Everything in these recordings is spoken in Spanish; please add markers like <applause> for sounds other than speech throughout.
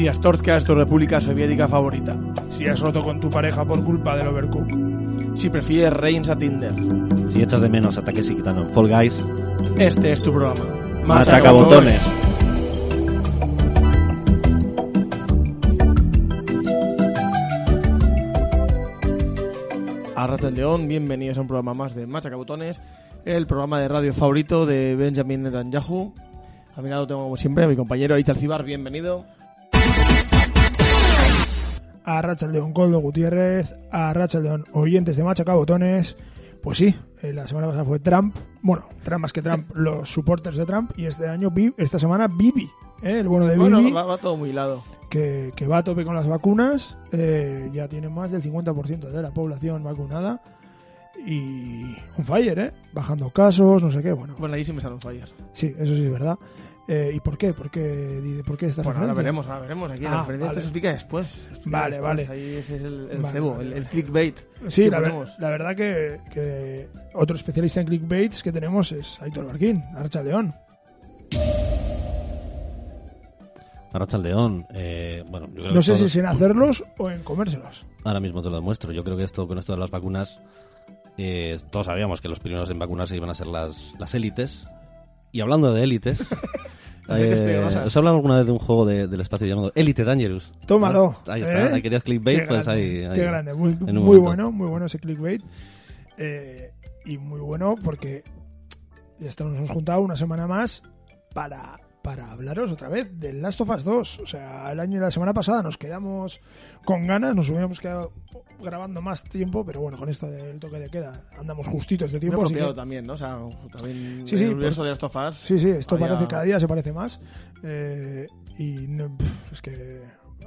Si Astorga es tu república soviética favorita. Si has roto con tu pareja por culpa del overcook. Si prefieres Reigns a Tinder. Si echas de menos ataques y quitando en Fall Guys, Este es tu programa. machacabotones. Arras del León, bienvenidos a un programa más de Machacabotones, el programa de radio favorito de Benjamin Netanyahu. A mi lado tengo, como siempre, a mi compañero Aricha Alcibar, bienvenido. A Rachaldeón Coldo Gutiérrez, a Rachaldeón oyentes de Machacabotones. Pues sí, eh, la semana pasada fue Trump. Bueno, Trump más que Trump, <laughs> los supporters de Trump. Y este año, esta semana, Bibi, ¿eh? el bueno de Bibi, Bueno, va, va todo muy hilado. que, que va a tope con las vacunas. eh, ya tiene más del 50% de la población vacunada. Y on fire, ¿eh? Bajando casos, no sé qué. Bueno, Bueno, ahí sí me salen fallas. sí, eso sí es verdad. Eh, ¿Y por qué? ¿Por qué, por qué esta Bueno, ahora veremos, ahora veremos. Aquí Ah, la referencia vale. esto se explica después. se explica Vale, después. vale. Ahí ese es el, el Vale, cebo, vale, el, el clickbait. Sí, la, ver- la verdad que, que otro especialista en clickbaits que tenemos es Aitor Barquín, Archa León. Arrachaldeón. Eh, bueno, yo creo No que sé si todos- es en hacerlos o en comérselos. Ahora mismo te lo demuestro. Yo creo que esto con esto de las vacunas, eh, todos sabíamos que los primeros en vacunarse iban a ser las, las élites. Y hablando de élites, <laughs> eh. ¿os hablado alguna vez de un juego de- del espacio llamado Elite Dangerous? Tómalo. Ahí está, ¿eh? ahí querías clickbait, Qué pues grande, ahí, ahí. Qué grande, muy, muy bueno, muy bueno ese clickbait. Eh, y muy bueno porque ya estamos, nos hemos juntado una semana más para, para hablaros otra vez del Last of Us 2. O sea, el año y la semana pasada nos quedamos con ganas, nos hubiéramos quedado grabando más tiempo, pero bueno, con esto del toque de queda andamos justitos de tiempo. así que- también, ¿no? O sea, también Sí, sí, el universo pues- de las tofas. Sí, sí, esto había- parece cada día se parece más. Eh, y no, es que.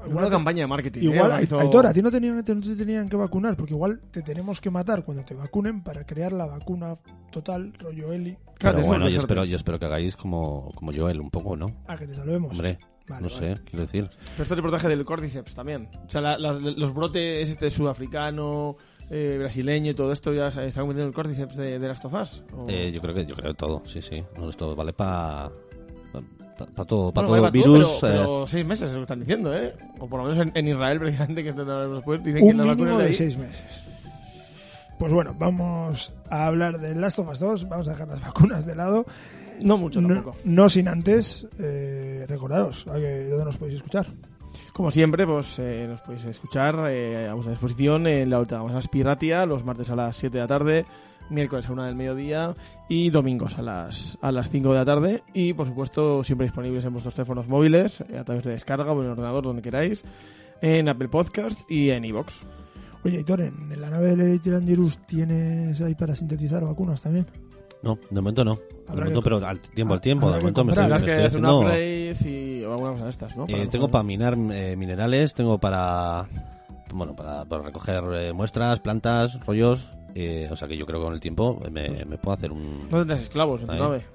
Una campaña de marketing. ¿eh? Igual, Organizó- Aitor, a ti no, tenían, no te tenían que vacunar, porque igual te tenemos que matar cuando te vacunen para crear la vacuna total, rollo Eli, Claro, Pero bueno, yo espero, yo espero que hagáis como, como Joel, un poco, ¿no? a que te salvemos. Hombre, Vale, no vale. sé, quiero decir. Pero esto te protege del córdiceps también. O sea, la- los brotes este sudafricano, eh, brasileño y todo esto ya se está convirtiendo en el córdiceps de, de las tofas. ¿O- Eh, yo creo que yo creo que todo, sí, sí. No, esto vale para para todo, para Bueno, todo virus. pero, eh, pero seis meses es lo que están diciendo, ¿eh? O por lo menos en, en Israel, <laughs> precisamente, que es donde hablamos después, dicen que Un las mínimo vacunas de de ahí... seis meses. Pues bueno, vamos a hablar de Last of Us 2, vamos a dejar las vacunas de lado. No mucho No, tampoco. no sin antes eh, recordaros a que, dónde nos podéis escuchar. Como siempre, pues eh, nos podéis escuchar eh, a vuestra disposición en la última más Piratia, los martes a las 7 de la tarde, miércoles a 1 del mediodía y domingos a las, a las 5 de la tarde. Y por supuesto, siempre disponibles en vuestros teléfonos móviles, eh, a través de descarga o en el ordenador, donde queráis, en Apple Podcast y en iVoox. Oye, Aitor, ¿en la nave de Elite Dangerous tienes ahí para sintetizar vacunas también? No, de momento no. De momento, que- pero al tiempo al tiempo. habrá De momento me estoy, comprar. me Tendrás que estoy hacer una haciendo. upgrade y o alguna cosa de estas, ¿no? eh, Para tengo para minar eh, minerales, tengo para bueno para, para recoger eh, muestras, plantas, rollos. Eh, o sea que yo creo que con el tiempo me, me puedo hacer un No tendrás esclavos en tu nave.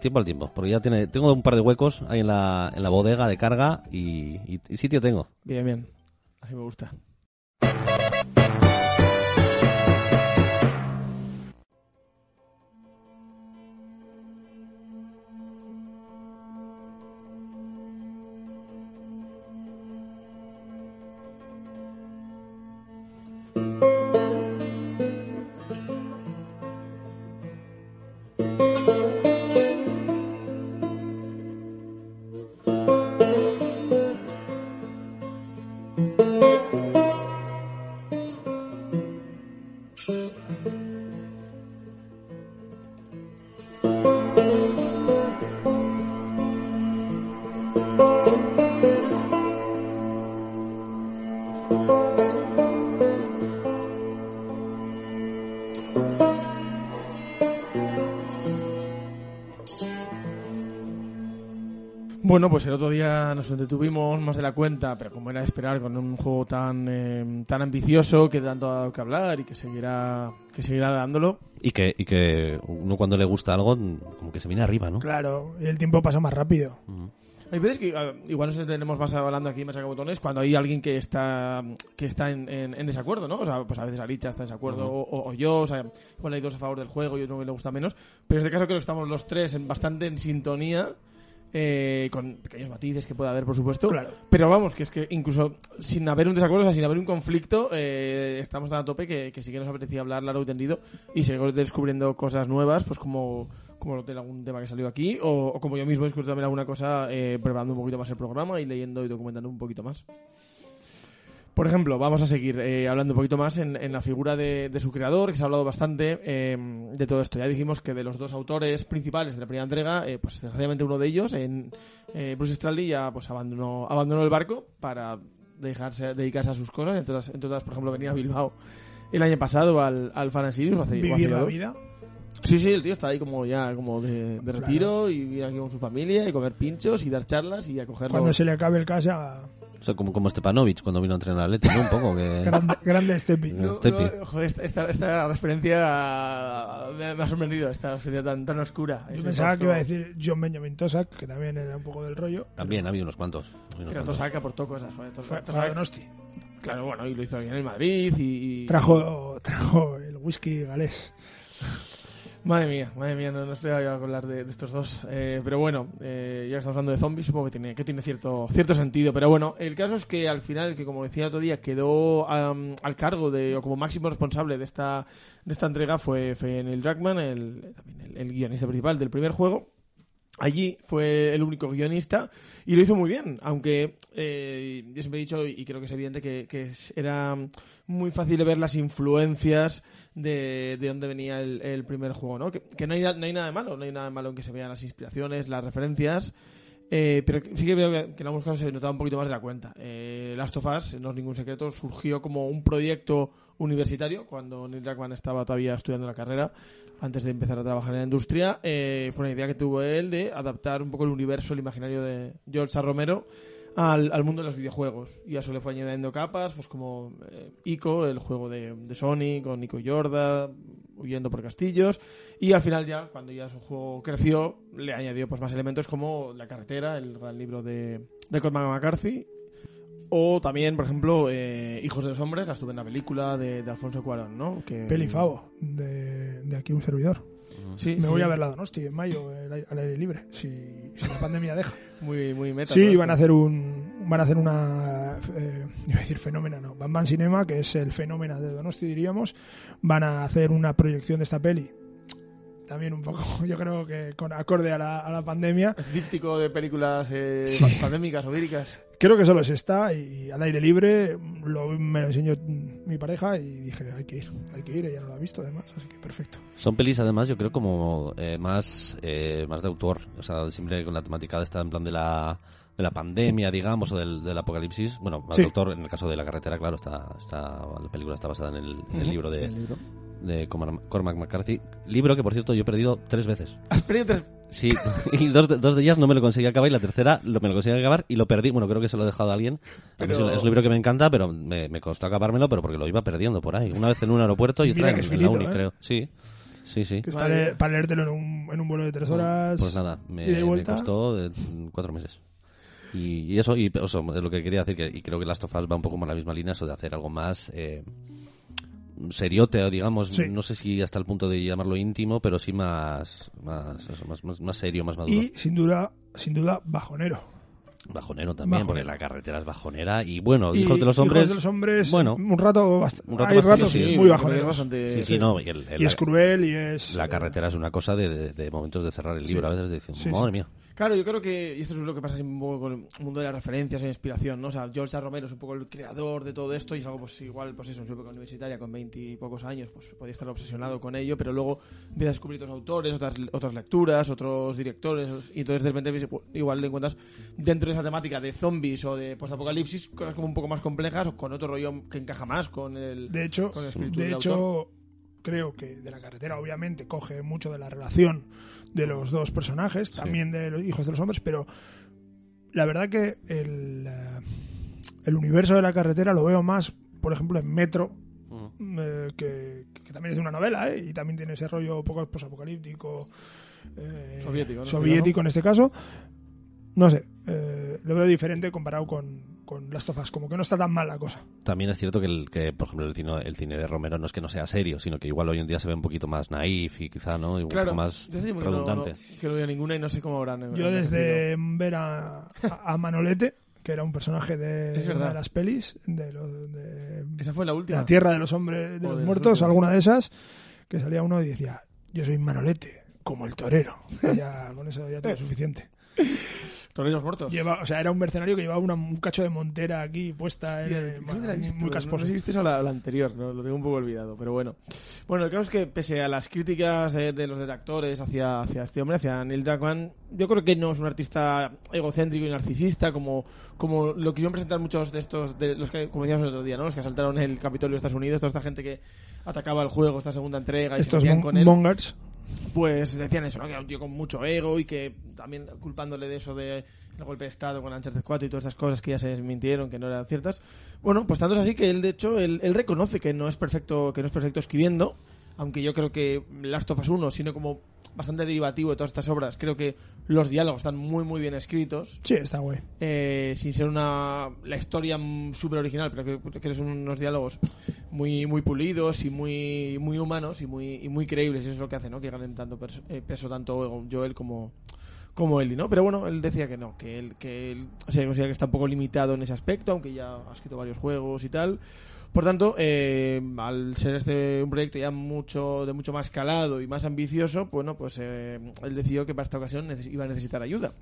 tiempo al tiempo, porque ya tiene tengo un par de huecos ahí en la, en la bodega de carga y, y- y sitio tengo. Bien, bien. Así me gusta. Bueno, pues el otro día nos entretuvimos más de la cuenta, pero como era de esperar, con un juego tan eh, tan ambicioso que tanto ha dado que hablar y que seguirá que seguirá dándolo. Y que, y que uno cuando le gusta algo, como que se viene arriba, ¿no? Claro, y el tiempo pasa más rápido. Ujú. Hay veces que a- igual nos tenemos más hablando aquí en Machacabotones cuando hay alguien que está que está en, en- en desacuerdo, ¿no? O sea, pues a veces Aricha está en desacuerdo o, o- o yo, o sea, igual hay dos a favor del juego y uno que le gusta menos. Pero en este caso creo que estamos los tres en, bastante en sintonía eh, con pequeños matices que pueda haber, por supuesto. Claro. Pero vamos, que es que incluso sin haber un desacuerdo, o sea, sin haber un conflicto, eh, estamos tan a tope que, que sí que nos apetecía hablar largo y tendido y seguir descubriendo cosas nuevas, pues como, como de algún tema que salió aquí, o, o como yo mismo he descubierto también alguna cosa eh, preparando un poquito más el programa y leyendo y documentando un poquito más. Por ejemplo, vamos a seguir eh, hablando un poquito más en, en la figura de, de su creador, que se ha hablado bastante eh, de todo esto. Ya dijimos que de los dos autores principales de la primera entrega, eh, pues desgraciadamente uno de ellos, en eh, Bruce Straley, ya pues abandonó, abandonó el barco para dejarse, dedicarse a sus cosas. Entre otras, por ejemplo, venía a Bilbao el año pasado al, al Fan and Sirius, o hace, o hace Vivir la vida. Sí, sí, el tío está ahí como ya como de, de retiro y ir aquí con su familia y comer pinchos y dar charlas y acogerlo. Cuando se le acabe el casa, O sea, como, como Stepanovic cuando vino a entrenar al Atleti, ¿no? Un poco que... grande, grande Stepi. No. Stepi. no, joder, esta, esta, esta referencia me, me ha sorprendido, esta referencia tan, tan oscura. Yo pensaba que iba a decir John Benjamin Tosak, que también era un poco del rollo. También ha habido unos cuantos. unos Pero. Tosak aportó cosas, joder. Fue, Tosak, Tosak- Donosti. claro, bueno, y lo hizo bien en el Madrid y- Trajo, trajo el whisky galés. Madre mía, madre mía, no, no esperaba yo hablar de, estos dos. Eh, pero bueno, eh, ya que estamos hablando de zombies, supongo que tiene, que tiene cierto, cierto sentido. Pero bueno, el caso es que al final, que como decía el otro día, quedó am, al cargo de, o como máximo responsable de esta, de esta entrega fue, fue Neil el, también el, el guionista principal del primer juego. Allí fue el único guionista y lo hizo muy bien, aunque eh, yo siempre he dicho y creo que es evidente que, era muy fácil de ver las influencias de, de dónde venía el, primer juego, ¿no? Que, no, hay, no hay nada de malo, no hay nada de malo en que se vean las inspiraciones, las referencias, eh, pero sí que veo que, que en algunos casos se notaba un poquito más de la cuenta. Eh, Last of Us, no es ningún secreto, surgió como un proyecto universitario cuando Neil Druckmann estaba todavía estudiando la carrera antes de empezar a trabajar en la industria. Eh, fue una idea que tuvo él de adaptar un poco el universo, el imaginario de George A. Romero al, mundo de los videojuegos. Y a eso le fue añadiendo capas, pues como eh, Ico, el juego de, Sony, con Nico Yorda, huyendo por castillos. Y al final ya, cuando ya su juego creció, le añadió pues más elementos como La carretera, el gran libro de, de McCarthy. O también, por ejemplo, eh, Hijos de los Hombres, la estupenda película de, de Alfonso Cuarón, ¿no? Que, Pelifavo, de, de aquí un servidor. Sí, Me sí, voy a ver la Donosti en mayo, al aire libre, si, si la pandemia deja. <laughs> Muy, muy meta. Sí, van a hacer un van a hacer una eh, iba a decir fenómena, no, Van Van Cinema, que es el fenómeno de Donosti diríamos, van a hacer una proyección de esta peli. También un poco, <laughs> yo creo que con acorde a la, a la pandemia. Es díptico de películas eh, Sí. pandémicas o víricas. Creo que solo es esta y al aire libre lo, me lo enseñó mi pareja y dije, hay que ir, hay que ir, ella no lo ha visto además, así que perfecto. Son pelis, además, yo creo como eh, más, eh, más de autor. O sea, siempre con la temática de esta en plan de la, de la pandemia, digamos, o del, del apocalipsis. Bueno, más Sí. de autor, en el caso de La Carretera, claro, está, está la película está basada en el, en el libro de, El libro. De Cormac McCarthy. Libro que, por cierto, yo he perdido tres veces. Has perdido tres... Sí, <laughs> y dos de, dos de ellas no me lo conseguí acabar y la tercera lo, me lo conseguí acabar y lo perdí. Bueno, creo que se lo he dejado a alguien. A mí Pero- Es, un, es un libro que me encanta, pero me, me costó acabármelo, pero porque lo iba perdiendo por ahí. Una vez en un aeropuerto y <laughs> otra en, en la uni, ¿eh? creo. Sí, sí, sí. Que para, para leértelo en un, en un vuelo de tres horas. Pues nada, me, costó eh, cuatro meses. Y, y eso, y eso es lo que quería decir, que, y creo que Last of Us va un poco por la misma línea, eso de hacer algo más eh, seriote, digamos, Sí. no sé si hasta el punto de llamarlo íntimo, pero sí más, más, eso, más, más, más serio, más maduro. Y sin duda, sin duda, bajonero. Bajonero también, Bajonero. porque la carretera es bajonera. Y bueno, Y Hijos de los Hombres. Hijos de los hombres, bueno, un rato, un rato hay bastante- ratos sí, sí, muy bajoneros. bastante- sí, sí, no. Y, el- el- Y es cruel y es... la carretera es una cosa de, de- de momentos de cerrar el libro, a veces de decir, madre mía. Claro, yo creo que, y esto es lo que pasa un poco con el mundo de las referencias e inspiración, ¿no? O sea, George A. Romero es un poco el creador de todo esto y es algo, pues igual, pues eso, en su época universitaria con 20 y pocos años, pues podía estar obsesionado con ello, pero luego empieza a descubrir otros autores, otras, otras lecturas, otros directores, y entonces de repente pues, igual le encuentras dentro de esa temática de zombies o de postapocalipsis cosas como un poco más complejas o con otro rollo que encaja más con el... De hecho, con el espíritu de hecho autor. Creo que de la carretera obviamente coge mucho de la relación de los dos personajes, también de los hijos de los hombres, pero la verdad que el, eh, el universo de la carretera lo veo más, por ejemplo, en Metro, Mm. eh, que, que también es de una novela, ¿eh? y también tiene ese rollo poco posapocalíptico, eh, Soviético, ¿no? soviético en este caso. No sé, eh, lo veo diferente comparado con, con Last of Us, como que no está tan mal la cosa. También es cierto que, el, que por ejemplo, el cine, el cine de Romero no es que no sea serio, sino que igual hoy en día se ve un poquito más naif y quizá, ¿no? Y un Claro, poco más que no- redundante. no- que no veo ninguna y no sé cómo habrán. Yo desde ver a, a- a Manolete, que era un personaje de, Es una verdad. de las pelis, de, lo- de Esa fue la última. la Tierra de los Hombres, de O los Muertos, alguna de esas, que salía uno y decía, yo soy Manolete, como el torero. Ya, con eso ya tengo suficiente. Toreros muertos. Lleva, o sea, era un mercenario que llevaba una- un cacho de montera aquí puesta, Hostia, eh, que bueno, la visto, muy no- casposa. No sé si viste eso la, la anterior, ¿no? lo tengo un poco olvidado, pero bueno. Bueno, el caso es que pese a las críticas de, de los detractores hacia, hacia este hombre, hacia Neil Druckmann, yo creo que no es un artista egocéntrico y narcisista como, como lo quisieron presentar muchos de estos, de los que, como decíamos el otro día, ¿no? los que asaltaron el Capitolio de Estados Unidos, toda esta gente que atacaba el juego, esta segunda entrega y se Estos mon- con él mongers. Pues decían eso, ¿no? Que era un tío con mucho ego y que también culpándole de eso de el golpe de estado con Uncharted 4 y todas estas cosas que ya se desmintieron, que no eran ciertas. Bueno, pues tanto es así que él de hecho él, él reconoce que no es perfecto, que no es perfecto escribiendo, aunque yo creo que Last of Us 1, siendo como bastante derivativo de todas estas obras, creo que los diálogos están muy muy bien escritos. Sí, está guay. Eh, sin ser una la historia súper original, pero que, que son unos diálogos muy muy pulidos y muy muy humanos y muy y muy creíbles. Eso es lo que hace, ¿no? Que ganen tanto perso- eh, peso tanto Joel como como Ellie, ¿no? Pero bueno, él decía que no, que él, que él se considera que está un poco limitado en ese aspecto, aunque ya ha escrito varios juegos y tal. Por tanto, eh, al ser este un proyecto ya mucho de mucho más calado y más ambicioso, bueno, pues eh, él decidió que para esta ocasión iba a necesitar ayuda.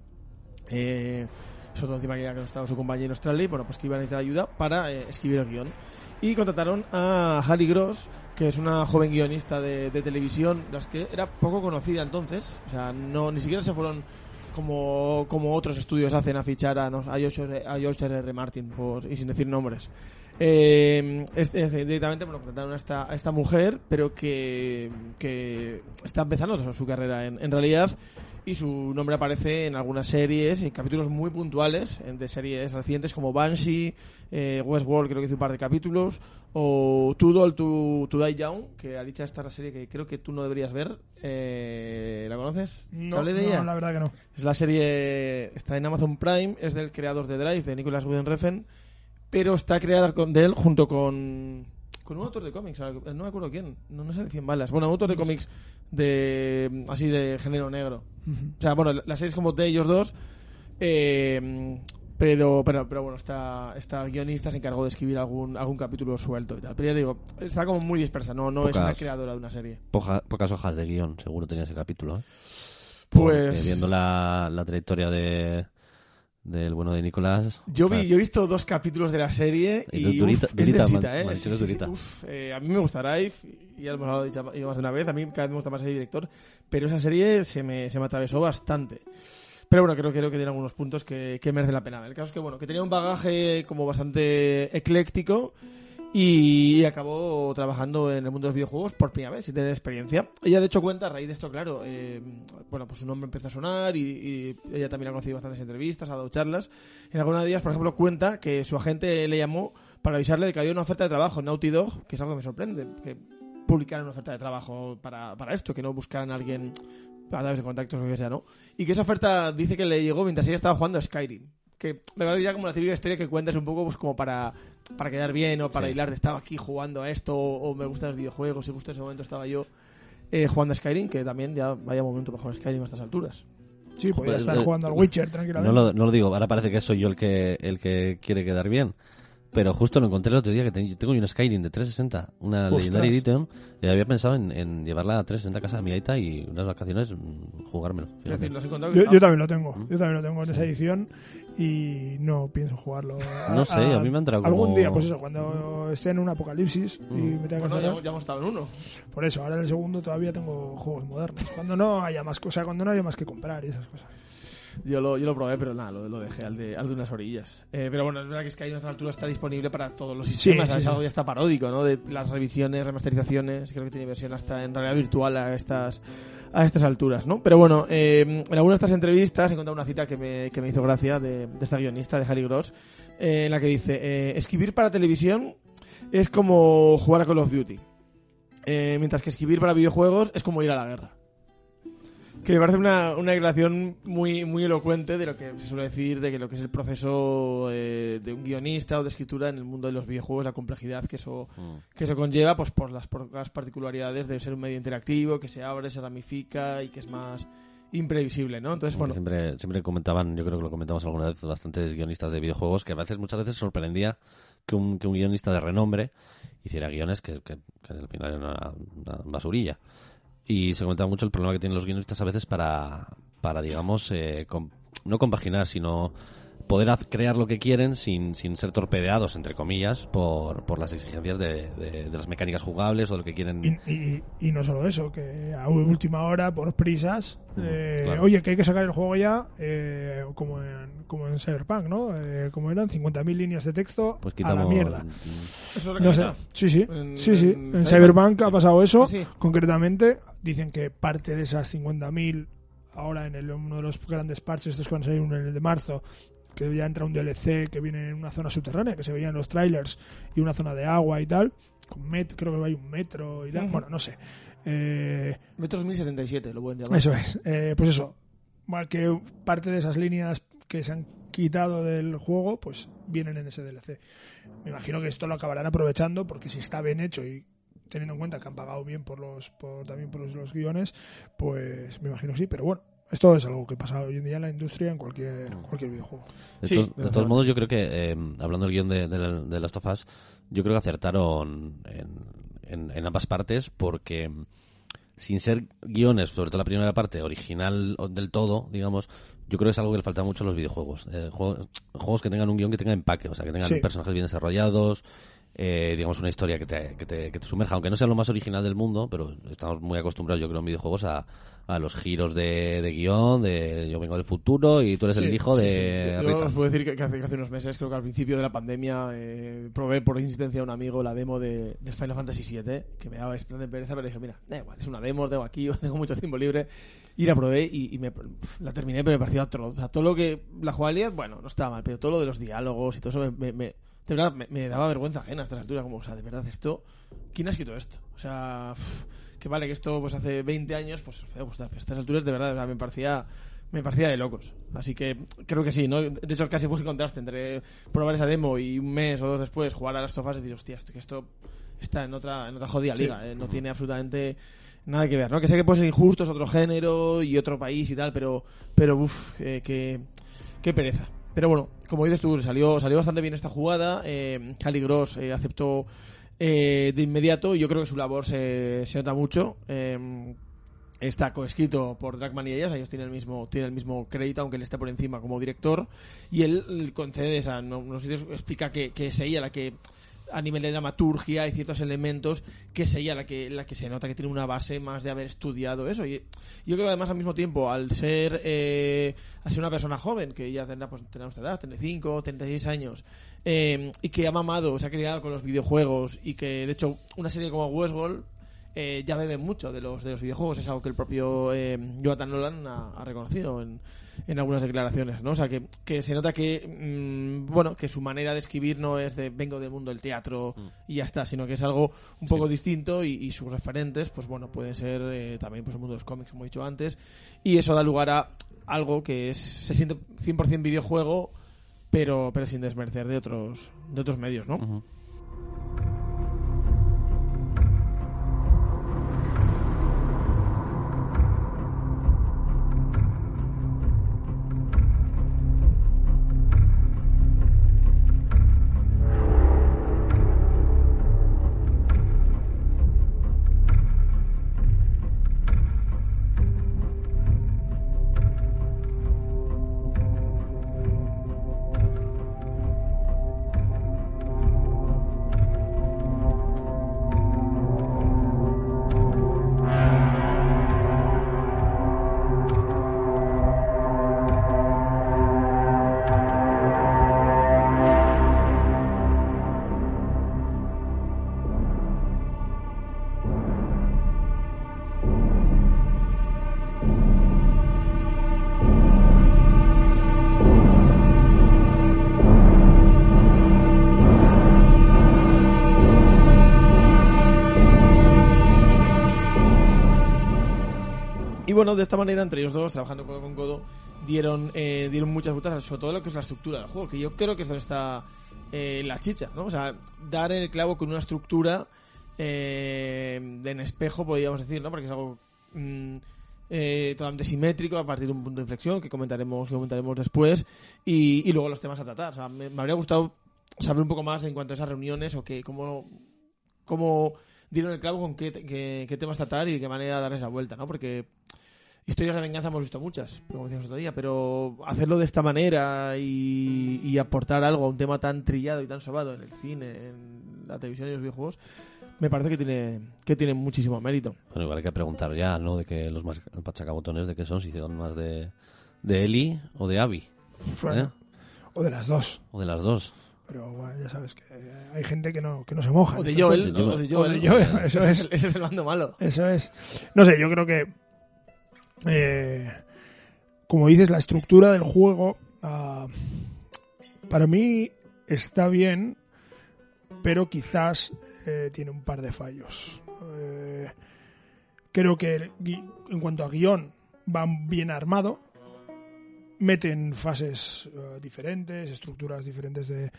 Eh, sobre encima que ya que estaba su compañero Australia, bueno, pues que iba a necesitar ayuda para eh, escribir el guion. Y contrataron a Harry Gross, que es una joven guionista de, televisión, las que era poco conocida entonces, o sea, no ni siquiera se fueron como, como otros estudios hacen a fichar a, a R- a R. Martin, por, y sin decir nombres. Eh, es- es- directamente bueno, contrataron a esta, a esta mujer, pero que, que está empezando su carrera en, en realidad y su nombre aparece en algunas series, en capítulos muy puntuales, de series recientes como Banshee, eh, Westworld creo que hizo un par de capítulos, o Doll to, to Die Young, que Alicia esta es la serie que creo que tú no deberías ver. Eh, ¿La conoces? ¿Te No, de no, ella? la verdad que no. Es la serie, está en Amazon Prime, es del creador de Drive, de Nicolas Winding pero está creada con, de él junto con, con un autor de cómics, no me acuerdo quién, no, no sé de quién balas. Bueno, un autor de cómics de así de género negro. O sea, bueno, la serie es como de ellos dos, eh, pero, pero, pero bueno, esta, esta guionista se encargó de escribir algún, algún capítulo suelto y tal. Pero ya digo, está como muy dispersa, no, no es una creadora de una serie. Poja- pocas hojas de guion, seguro tenía ese capítulo. ¿eh? Pues- Porque viendo la, la trayectoria de del bueno de Nicolás. Yo, vi, yo he visto dos capítulos de la serie Y y durita- uf, durita, es densita, man- ¿eh? Sí, sí, sí, uf, eh, a mí me gusta Drive, y ya hemos hablado dicho más de una vez, a mí cada vez me gusta más ese director, pero esa serie se me, se me atravesó bastante. Pero bueno, creo, creo que tiene algunos puntos que, que merecen la pena. El caso es que, bueno, que tenía un bagaje como bastante ecléctico y acabó trabajando en el mundo de los videojuegos por primera vez, sin tener experiencia. Ella, de hecho, cuenta a raíz de esto, claro, eh, bueno, pues su nombre empezó a sonar y, y ella también ha conseguido bastantes entrevistas, ha dado charlas. En alguna de ellas, por ejemplo, cuenta que su agente le llamó para avisarle de que había una oferta de trabajo en Naughty Dog, que es algo que me sorprende, que publicaran una oferta de trabajo para, para esto, que no buscaran a alguien a través de contactos o lo que sea, ¿no? Y que esa oferta dice que le llegó mientras ella estaba jugando a Skyrim. Que me parece ya como la típica historia que cuentas un poco pues como para, para quedar bien o para Sí. hilar de estaba aquí jugando a esto o, o me gustan los videojuegos y justo en ese momento estaba yo eh, jugando a Skyrim, que también ya vaya momento para jugar a Skyrim a estas alturas. Sí, podía Pues, estar eh, jugando al Witcher tranquilamente. No lo, no lo digo, ahora parece que soy yo el que el que quiere quedar bien. Pero justo lo encontré el otro día que ten- yo tengo un Skyrim de 360, una Ostras. Legendary Edition, y había pensado en, en llevarla a 360 a casa de mi aita y unas vacaciones mm, jugármelo. Es decir. Yo, yo también lo tengo. Mm. Yo también lo tengo en esa edición y no pienso jugarlo. <laughs> No sé, a mí me ha entrado como- Algún día, pues eso, cuando esté en un apocalipsis y me tenga que Bueno, ya, ya hemos estado en uno. Por eso, ahora en el segundo todavía tengo juegos modernos. Cuando no haya más cosas, cuando no haya más que comprar y esas cosas. Yo lo, yo lo probé, pero nada, lo, lo dejé al de, al de unas orillas. Eh, pero bueno, es verdad que Skyrim a esta altura está disponible para todos los sistemas. sí, es sí. algo ya está paródico, ¿no? De las revisiones, remasterizaciones. Creo que tiene versión hasta en realidad virtual a estas, a estas alturas, ¿no? Pero bueno, eh, en alguna de estas entrevistas he encontrado una cita que me, que me hizo gracia de, de esta guionista, de Harry Gross, eh, en la que dice: eh, Escribir para televisión es como jugar a Call of Duty. Mientras que escribir para videojuegos es como ir a la guerra. Que me parece una, una declaración muy, muy elocuente de lo que se suele decir de que lo que es el proceso eh, de un guionista o de escritura en el mundo de los videojuegos, la complejidad que eso, que eso conlleva, pues por las pocas particularidades de ser un medio interactivo, que se abre, se ramifica y que es más imprevisible, ¿no? Entonces, bueno, Siempre, siempre comentaban, yo creo que lo comentamos alguna vez, bastantes guionistas de videojuegos, que a veces, muchas veces sorprendía que un, que un guionista de renombre hiciera guiones que, que, que al final eran una, una basurilla. Y se comentaba mucho el problema que tienen los guionistas a veces para, para digamos, eh, no compaginar, sino poder crear lo que quieren sin, sin ser torpedeados, entre comillas, por, por las exigencias de, de- de las mecánicas jugables o de lo que quieren. Y, y- y no solo eso, que a última hora, por prisas, eh, claro. oye, que hay que sacar el juego ya, eh, como, en, como en Cyberpunk, ¿no? Eh, como eran 50.000 líneas de texto Pues a quitamos. la mierda. eso es lo que No ha sé. Sí, sí. En- sí, sí. en En, Cyberpunk, Cyberpunk ha pasado eso. Sí. Concretamente, dicen que parte de esas 50.000, ahora en el, uno de los grandes parches, estos que van a salir uno en el de marzo, que ya entra un DLC que viene en una zona subterránea, que se veía en los trailers, y una zona de agua y tal, con met, creo que hay un metro y tal. Bueno, no sé. Eh, Metros 1077, lo pueden llamar. eso es. Eh, pues eso. Que parte de esas líneas que se han quitado del juego, pues vienen en ese DLC. Me imagino que esto lo acabarán aprovechando porque si está bien hecho y teniendo en cuenta que han pagado bien por los por, también por los, los guiones, pues me imagino que sí. Pero bueno, esto es algo que pasa hoy en día en la industria en cualquier cualquier videojuego. De, Sí, todos, de modos, yo creo que, eh, hablando del guion de, de, de Last of Us, yo creo que acertaron en, en- en ambas partes porque mm, sin ser guiones, sobre todo la primera parte, original o del todo, digamos, yo creo que es algo que le falta mucho a los videojuegos. Eh, juegos, juegos que tengan un guion que tenga empaque, o sea, que tengan Sí. personajes bien desarrollados, eh, digamos, una historia que te, que, te, que te sumerja, aunque no sea lo más original del mundo, pero estamos muy acostumbrados, yo creo, en videojuegos a, a los giros de, de guion, de yo vengo del futuro y tú eres el hijo sí, de sí. Yo os puedo decir que, hace, que hace unos meses, creo que al principio de la pandemia, eh, probé por insistencia de un amigo la demo de, del Final Fantasy VII, que me daba bastante pereza, pero dije, mira, da igual, es una demo, tengo aquí, <laughs> tengo mucho tiempo libre. Y la probé y, y me, la terminé, pero me pareció atroz. O sea, todo lo que. La jugabilidad, bueno, no estaba mal, pero todo lo de los diálogos y todo eso me. me- me- de verdad, me, me daba vergüenza ajena a estas alturas. Como, o sea, de verdad, esto. ¿Quién ha escrito esto? O sea, uf, que vale que esto pues hace 20 años, pues, pues, a estas alturas de verdad, de verdad, me parecía me parecía de locos. Así que creo que sí, ¿no? De hecho, casi fue el contraste entre probar esa demo y un mes o dos después jugar a las sofás y decir, hostia, esto, que esto está en otra, en otra jodida Sí. liga, ¿eh? no tiene absolutamente nada que ver, ¿no? Que sé que puede ser injusto, es otro género y otro país y tal, pero, pero uff, que, qué pereza. Pero bueno, como dices tú, salió, salió bastante bien esta jugada. Eh, Gross eh, aceptó eh, de inmediato y yo creo que su labor se, nota mucho. Eh, está coescrito por Dragman y ellas, ellos tienen el mismo, tienen el mismo crédito, aunque él esté por encima como director, y él concede, o sea, no, no sé si explica que, que es ella la que a nivel de dramaturgia hay ciertos elementos que es ella la que, la que se nota que tiene una base más de haber estudiado eso. Y yo creo además al mismo tiempo, al ser, eh, al ser una persona joven, que ya tendrá, pues, tendrá nuestra edad, 35, 36 años, eh, y que ha mamado, se ha criado con los videojuegos, y que de hecho una serie como Westworld eh, ya bebe mucho de los de los videojuegos es algo que el propio eh, Jonathan Nolan ha, ha reconocido en, en algunas declaraciones no o sea que, que se nota que mm, bueno que su manera de escribir no es de vengo del mundo del teatro y ya está sino que es algo un poco distinto y, y sus referentes pues bueno pueden ser eh, también pues el mundo de los cómics como he dicho antes. Y eso da lugar a algo que es se siente 100% videojuego pero pero sin desmerecer de otros de otros medios no. Bueno, de esta manera, entre ellos dos, trabajando codo con codo, dieron, eh, dieron muchas vueltas, sobre todo lo que es la estructura del juego, que yo creo que es donde está eh, la chicha, ¿no? O sea, dar el clavo con una estructura eh, en espejo, podríamos decir, ¿no? Porque es algo mm, eh, totalmente simétrico a partir de un punto de inflexión que comentaremos, que comentaremos después y, y luego los temas a tratar. O sea, me, habría gustado saber un poco más en cuanto a esas reuniones o que cómo, cómo dieron el clavo con qué, qué, qué temas tratar y de qué manera darles la vuelta, ¿no? Porque historias de venganza hemos visto muchas, como decíamos otro día, pero hacerlo de esta manera y, y aportar algo a un tema tan trillado y tan sobado en el cine, en la televisión y los videojuegos, me parece que tiene, que tiene muchísimo mérito. Bueno, igual hay que preguntar ya, ¿no? De que los más pachacabotones de qué son, si son más de, de Eli o de Abby. ¿eh? O de las dos. O de las dos. Pero bueno, ya sabes que hay gente que no, que no se moja. O de Joel, de Joel. o de Joel, eso es. ese es el bando malo. Eso es. No sé, yo creo que. Eh, como dices, la estructura del juego. ah, para mí está bien, pero quizás eh, tiene un par de fallos. Eh, creo que en cuanto a guion va bien armado. Meten fases eh, diferentes, estructuras diferentes de,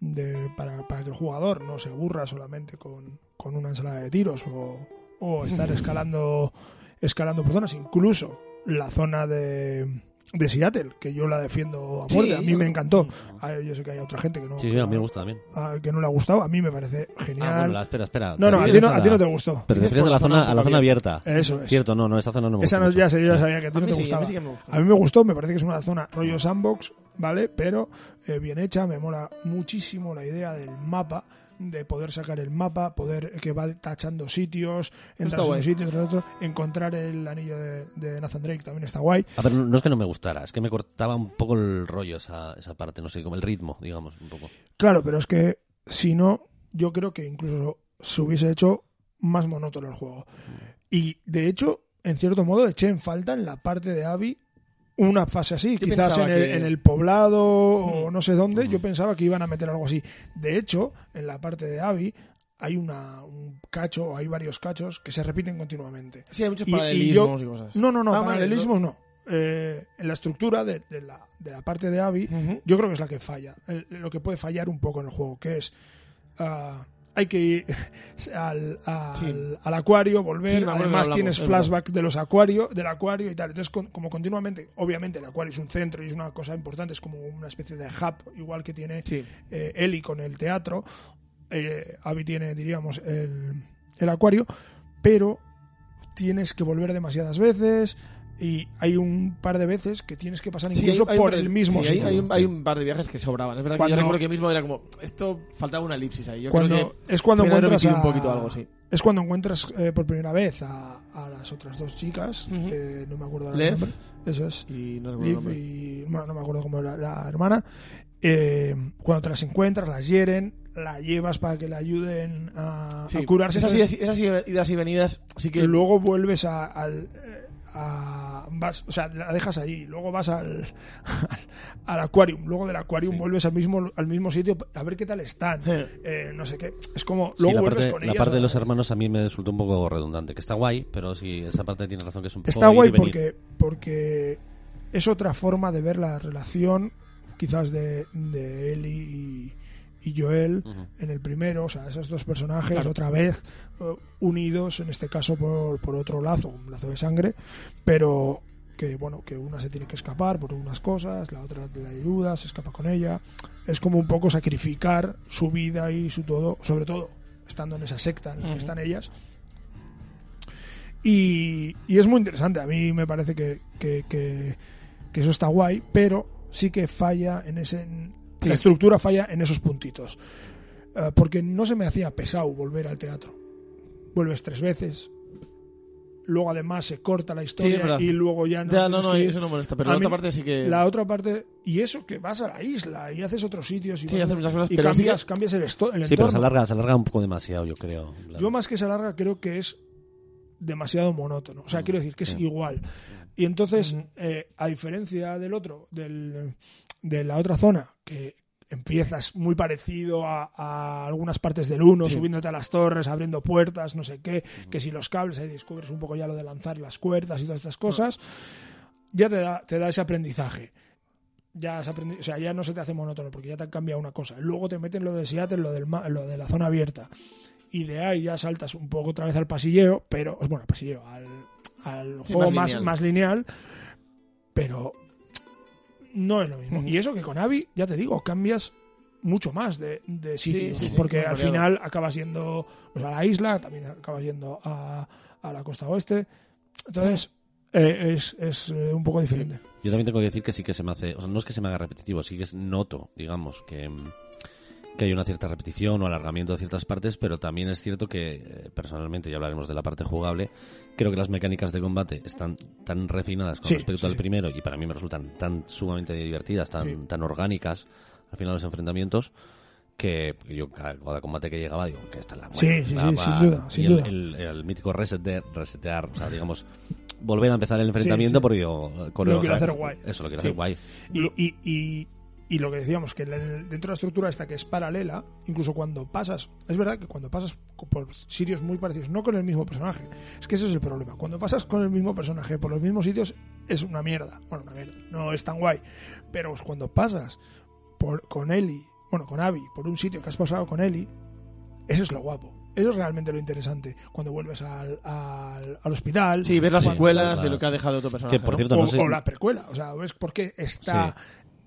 de- para, para que el jugador no se aburra solamente con, con una ensalada de tiros o, o estar <laughs> escalando escalando por zonas, incluso la zona de, de Seattle, que yo la defiendo a muerte, Sí, a mí yo- me encantó. A- Yo sé que hay otra gente que no, Sí, sí, que a mí me gusta también. a- que no le ha gustado, a mí me parece genial. Ah, bueno, la- espera, espera. no, no, ¿Te a ti no, a ti no te gustó. Pero te refieres a la zona zona, a la zona abierta. Eso es. Cierto, no, no, esa zona no me Esa no, ya, sé, yo ya sabía que a ti A no te sí, a gustaba. mí sí me gusta. A mí me gustó, me parece que es una zona rollo sandbox, ¿vale? Pero eh, bien hecha, me mola muchísimo la idea del mapa, de poder sacar el mapa, poder que va tachando sitios, entrar en un sitio, entrar en otro, encontrar el anillo de, de Nathan Drake también está guay. A ver, no no es que no me gustara, es que me cortaba un poco el rollo esa, esa parte, no sé, como el ritmo, digamos, un poco. Claro, pero es que si no, yo creo que incluso se hubiese hecho más monótono el juego. Y de hecho, en cierto modo, eché en falta en la parte de Abby una fase así. Yo Quizás en el, que- en el poblado o no sé dónde, yo pensaba que iban a meter algo así. De hecho, en la parte de Abby hay una, un cacho, o hay varios cachos que se repiten continuamente. Sí, hay muchos Y- y paralelismos y, yo- cosas. No, no, no, Ah, paralelismos no. Eh, en la estructura de, de la, de la parte de Abby, yo creo que es la que falla. El- lo que puede fallar un poco en el juego, que es. ah, hay que ir <laughs> al, al, Sí. al acuario, volver. Sí, Además, tienes es flashbacks de los acuarios, del acuario y tal. Entonces, con- como continuamente, obviamente, el acuario es un centro y es una cosa importante, es como una especie de hub, igual que tiene Sí. eh, Eli con el teatro. Eh, Abby tiene, diríamos, el, el acuario, pero tienes que volver demasiadas veces y hay un par de veces que tienes que pasar Sí, incluso hay- hay por el mismo sí, sitio. hay un, hay un par de viajes que sobraban. Es verdad que Cuando- yo recuerdo que mismo era como. Esto faltaba una elipsis ahí. Yo Cuando, creo que es cuando encuentras a- un poquito algo, sí. es cuando encuentras eh, por primera vez a, a las otras dos chicas Ujú. que no me acuerdo ahora el nombre eso es Y no Liv y bueno, no me acuerdo cómo era la hermana eh, cuando te las encuentras las hieren la llevas para que le ayuden a, Sí, a curarse Esas, esas idas y venidas, sí que. que luego vuelves a, al eh, a- vas, o sea, la dejas ahí, luego vas al, <laughs> al, al aquarium, luego del aquarium Sí. vuelves al mismo al mismo sitio a ver qué tal están, eh, no sé qué, es como Sí, luego la vuelves parte, con la ellas parte de los hermanos a mí me resultó un poco redundante, que está guay, pero sí, esa parte tiene razón que es un poco Está guay porque porque es otra forma de ver la relación quizás de, de Ellie y, Joel en el primero, o sea, esos dos personajes Claro. otra vez eh, unidos, en este caso por, por otro lazo, un lazo de sangre, pero que bueno, que una se tiene que escapar por unas cosas, la otra le ayuda, se escapa con ella. Es como un poco sacrificar su vida y su todo, sobre todo estando en esa secta en la que están ellas. Y, y es muy interesante, a mí me parece que, que, que- que eso está guay, pero sí que falla en ese... Sí. La estructura falla en esos puntitos. Eh, porque no se me hacía pesado volver al teatro. Vuelves tres veces. Luego además se corta la Sí, historia y luego ya no. ya, no, no, que eso no molesta. Pero A la otra parte sí que. La otra parte, y eso que vas a la isla y haces otros sitios y, Sí, vas- haces muchas cosas, y pero sí cambias, cambias el, esto- el Sí, pero entorno. se alarga, se alarga un poco demasiado, yo creo. Yo más que se alarga creo que es demasiado monótono. O sea, Mm, quiero decir que es sí. igual. Y entonces, Ujú. eh, a diferencia del otro, del, de la otra zona, que empiezas muy parecido a, a algunas partes del 1, subiéndote a las torres, abriendo puertas, no sé qué, que si los cables, ahí descubres un poco ya lo de lanzar las cuerdas y todas estas cosas, ya te da, te da ese aprendizaje. Ya, has aprendi- o sea, ya no se te hace monótono porque ya te han cambiado una cosa. Luego te meten lo de Seattle, lo, del lo de la zona abierta. Y de ahí ya saltas un poco otra vez al pasilleo, pero, bueno, al pasilleo, al, al Sí, juego más más lineal, pero no es lo mismo. Y eso que con Abby, ya te digo, cambias mucho más de, de sitio. sí, sí, porque al variado. final acabas yendo pues, a la isla, también acabas yendo a, a la costa oeste. Entonces, eh, es, es eh, un poco diferente. Yo también tengo que decir que sí que se me hace, o sea, no es que se me haga repetitivo, sí que es noto, digamos, que, mm, que hay una cierta repetición o alargamiento de ciertas partes, pero también es cierto que, eh, personalmente, ya hablaremos de la parte jugable, creo que las mecánicas de combate están tan refinadas con Sí, respecto sí, al sí. primero y para mí me resultan tan sumamente divertidas, tan, Sí. tan orgánicas al final de los enfrentamientos, que yo cada, combate que llegaba digo que esta es la buena. Sí, sí, sí, sin duda, sin y el, duda. El, el mítico reset de, resetear, o sea, digamos, volver a empezar el enfrentamiento sí. porque digo, con Lo el- quiero hacer guay. Eso lo quiero Sí. hacer guay. Y, y, y, y lo que decíamos, que dentro de la estructura esta que es paralela, incluso cuando pasas, es verdad que cuando pasas por sitios muy parecidos, no con el mismo personaje, es que ese es el problema. Cuando pasas con el mismo personaje por los mismos sitios, es una mierda. Bueno, una mierda, no es tan guay. Pero cuando pasas por, con Ellie, bueno, con Abby, por un sitio que has pasado con Ellie, eso es lo guapo. Eso es realmente lo interesante. Cuando vuelves al, al, al hospital. Sí, ver las secuelas claro. de lo que ha dejado otro personaje. Que, por ¿no? cierto, o, no sé- o la precuela. O sea, ves por qué está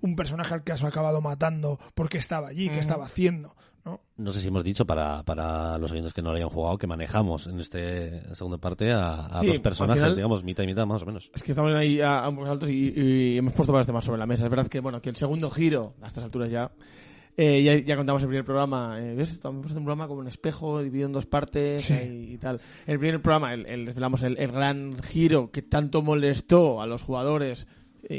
un personaje al que has acabado matando, por qué estaba allí, qué estaba haciendo. ¿no? No sé si hemos dicho para, para los oyentes que no lo hayan jugado que manejamos en este segunda parte a, a Sí, dos personajes, final- digamos, mitad y mitad más o menos. Es que estamos ahí a ambos altos y, y hemos puesto varios temas sobre la mesa. Es verdad que, bueno, que el segundo giro, a estas alturas ya, eh, ya, ya contamos el primer programa, eh, ¿ves? Hemos puesto un programa como un espejo dividido en dos partes Sí. eh, y tal. El primer programa, el, el, el, el gran giro que tanto molestó a los jugadores,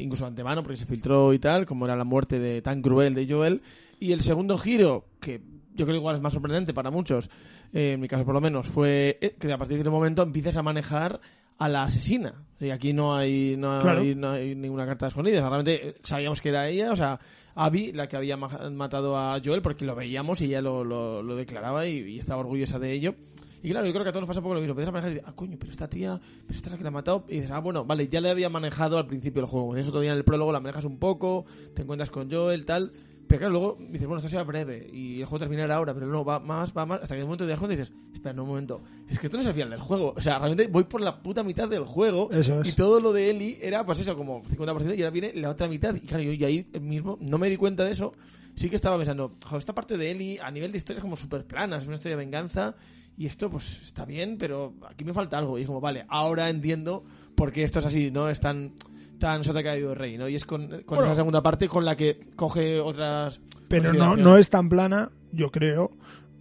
incluso de antemano, porque se filtró y tal, como era la muerte de tan cruel de Joel. Y el segundo giro, que yo creo igual es más sorprendente para muchos, eh, en mi caso por lo menos, fue eh, que a partir de ese momento empieces a manejar a la asesina. Y aquí no hay, no, Claro. hay, no hay ninguna carta escondida. Realmente eh, sabíamos que era ella, o sea, Abby la que había ma- matado a Joel porque lo veíamos y ella lo, lo, lo declaraba y, y estaba orgullosa de ello. Y claro, yo creo que a todos nos pasa un poco lo mismo. Empiezas a manejar y dices, ah, coño, pero esta tía, pero esta es la que la ha matado. Y dices, ah, bueno, vale, ya le había manejado al principio del juego. Otro día en el prólogo, la manejas un poco, te encuentras con Joel, tal. Pero claro, luego dices, bueno, esto será breve y el juego terminará ahora, pero no, va más, va más, hasta que de un momento te das cuenta y dices, espera, no, un momento, es que esto no es el final del juego. O sea, realmente voy por la puta mitad del juego Eso es. y todo lo de Eli era, pues eso, como 50% y ahora viene la otra mitad. Y claro, yo y ahí mismo no me di cuenta de eso. Sí que estaba pensando, joder, esta parte de Eli a nivel de historia es como súper plana, es una historia de venganza y esto pues está bien, pero aquí me falta algo. Y es como, vale, ahora entiendo por qué esto es así, ¿no? Es tan, tan sota caído de rey, ¿no? Y es con, con Bueno. esa segunda parte con la que coge otras... Pero no, no es tan plana, yo creo,